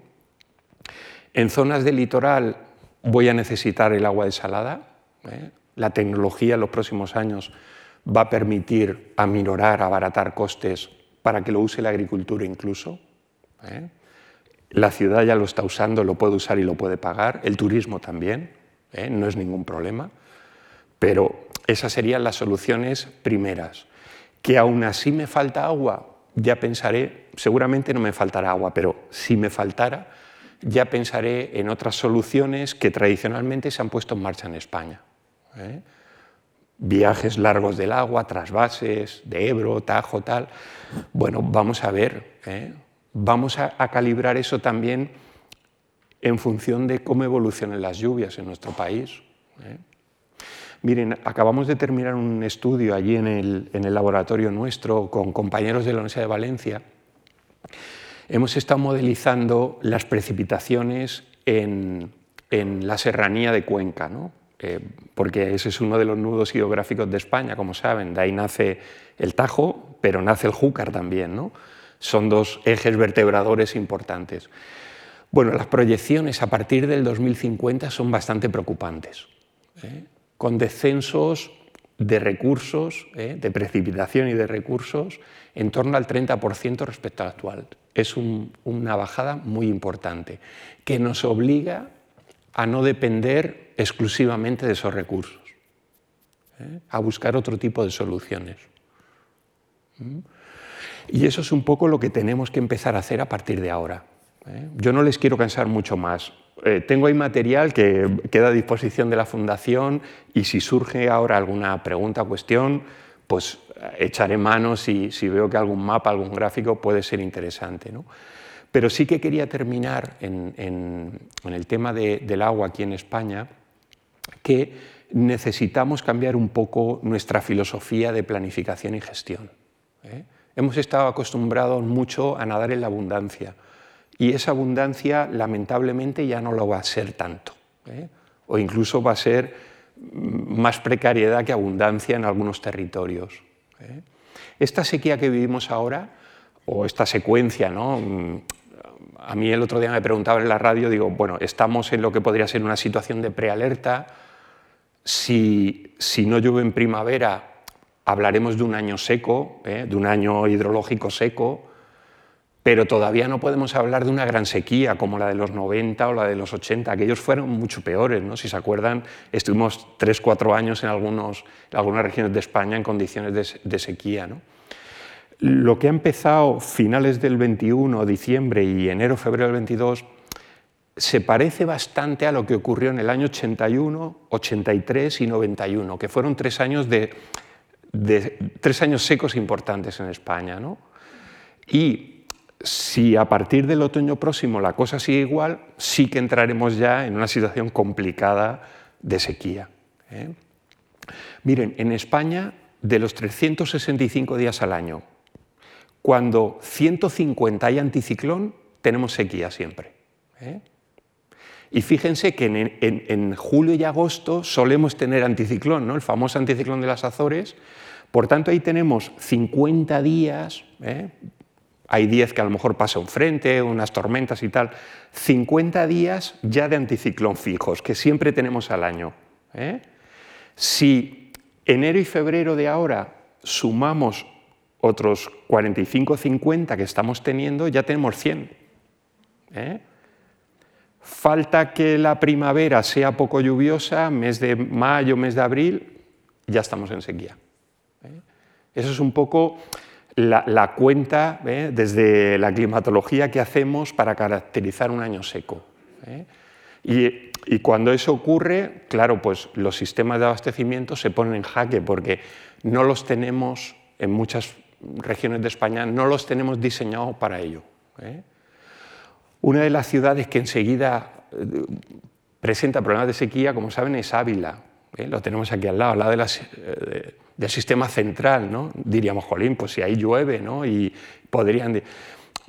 En zonas de litoral voy a necesitar el agua desalada, ¿eh? La tecnología en los próximos años va a permitir aminorar, abaratar costes para que lo use la agricultura incluso. ¿eh? La ciudad ya lo está usando, lo puede usar y lo puede pagar, el turismo también, ¿eh? no es ningún problema, pero esas serían las soluciones primeras. Que aún así me falta agua, ya pensaré, seguramente no me faltará agua, pero si me faltara, ya pensaré en otras soluciones que tradicionalmente se han puesto en marcha en España. ¿eh? viajes largos del agua, trasvases de Ebro, Tajo, tal. Bueno, vamos a ver, ¿eh? Vamos a, calibrar eso también en función de cómo evolucionan las lluvias en nuestro país. ¿eh? Miren, acabamos de terminar un estudio allí en el, laboratorio nuestro con compañeros de la Universidad de Valencia. Hemos estado modelizando las precipitaciones en, en la serranía de Cuenca, ¿no? Eh, porque ese es uno de los nudos geográficos de España, como saben. De ahí nace el Tajo, pero nace el Júcar también. ¿no? Son dos ejes vertebradores importantes. Bueno, las proyecciones a partir del 2050 son bastante preocupantes, ¿eh? con descensos de recursos, ¿eh? de precipitación y de recursos, en torno al 30% respecto al actual. Es una bajada muy importante, que nos obliga a no depender exclusivamente de esos recursos, ¿eh? a buscar otro tipo de soluciones. Y eso es un poco lo que tenemos que empezar a hacer a partir de ahora. ¿eh? Yo no les quiero cansar mucho más. Eh, tengo ahí material que queda a disposición de la Fundación y si surge ahora alguna pregunta o cuestión, pues echaré manos y si veo que algún mapa, algún gráfico puede ser interesante. Pero sí que quería terminar en, el tema del agua aquí en España, que necesitamos cambiar un poco nuestra filosofía de planificación y gestión. ¿eh? Hemos estado acostumbrados mucho a nadar en la abundancia y esa abundancia lamentablemente ya no lo va a ser tanto, ¿eh? o incluso va a ser más precariedad que abundancia en algunos territorios. ¿eh? Esta sequía que vivimos ahora, o esta secuencia, ¿no? a mí el otro día me preguntaba en la radio, digo, bueno, estamos en lo que podría ser una situación de prealerta. Si, si no llueve en primavera, hablaremos de un año seco, ¿eh? de un año hidrológico seco, pero todavía no podemos hablar de una gran sequía como la de los 90 o la de los 80. Aquellos fueron mucho peores, ¿no? Si se acuerdan, estuvimos 3-4 años en, algunos, en algunas regiones de España en condiciones de, sequía. Lo que ha empezado finales del 21, diciembre y enero, febrero del 22, se parece bastante a lo que ocurrió en el año 81, 83 y 91, que fueron tres años, de, tres años secos importantes en España. Y si a partir del otoño próximo la cosa sigue igual, sí que entraremos ya en una situación complicada de sequía. ¿eh? Miren, en España, de los 365 días al año, cuando 150 hay anticiclón, tenemos sequía siempre. ¿eh? Y fíjense que en, julio y agosto solemos tener anticiclón, ¿no? el famoso anticiclón de las Azores. Por tanto, ahí tenemos 50 días, ¿eh? hay 10 que a lo mejor pasa un frente, unas tormentas y tal, 50 días ya de anticiclón fijos, que siempre tenemos al año. ¿eh? Si enero y febrero de ahora sumamos otros 45 50 que estamos teniendo, ya tenemos 100. ¿eh? Falta que la primavera sea poco lluviosa, mes de mayo, mes de abril, ya estamos en sequía. ¿Eh? Eso es un poco la, cuenta ¿eh? desde la climatología que hacemos para caracterizar un año seco. ¿eh? Y, cuando eso ocurre, claro, pues los sistemas de abastecimiento se ponen en jaque porque no los tenemos en muchas regiones de España, no los tenemos diseñados para ello. ¿eh? Una de las ciudades que enseguida presenta problemas de sequía, como saben, es Ávila. Lo tenemos aquí al lado, al lado de las, del sistema central, ¿no? Diríamos, jolín, pues si ahí llueve, ¿no? Y podrían...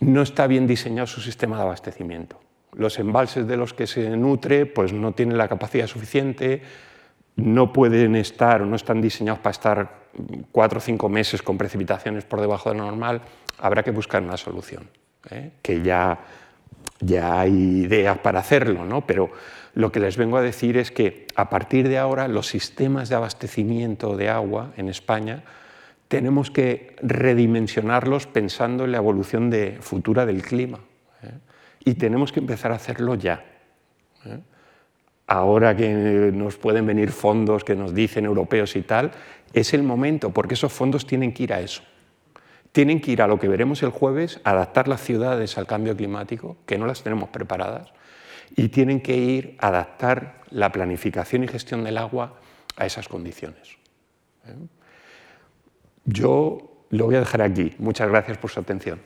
No está bien diseñado su sistema de abastecimiento. Los embalses de los que se nutre pues no tienen la capacidad suficiente, no pueden estar o no están diseñados para estar cuatro o cinco meses con precipitaciones por debajo de lo normal. Habrá que buscar una solución, ¿eh? que ya, ya hay ideas para hacerlo, ¿no? pero lo que les vengo a decir es que a partir de ahora los sistemas de abastecimiento de agua en España tenemos que redimensionarlos pensando en la evolución futura del clima. ¿eh? Y tenemos que empezar a hacerlo ya. ¿eh? Ahora que nos pueden venir fondos que nos dicen europeos y tal, es el momento, porque esos fondos tienen que ir a eso. Tienen que ir a lo que veremos el jueves, adaptar las ciudades al cambio climático, que no las tenemos preparadas, y tienen que ir a adaptar la planificación y gestión del agua a esas condiciones. ¿eh? Yo lo voy a dejar aquí. Muchas gracias por su atención.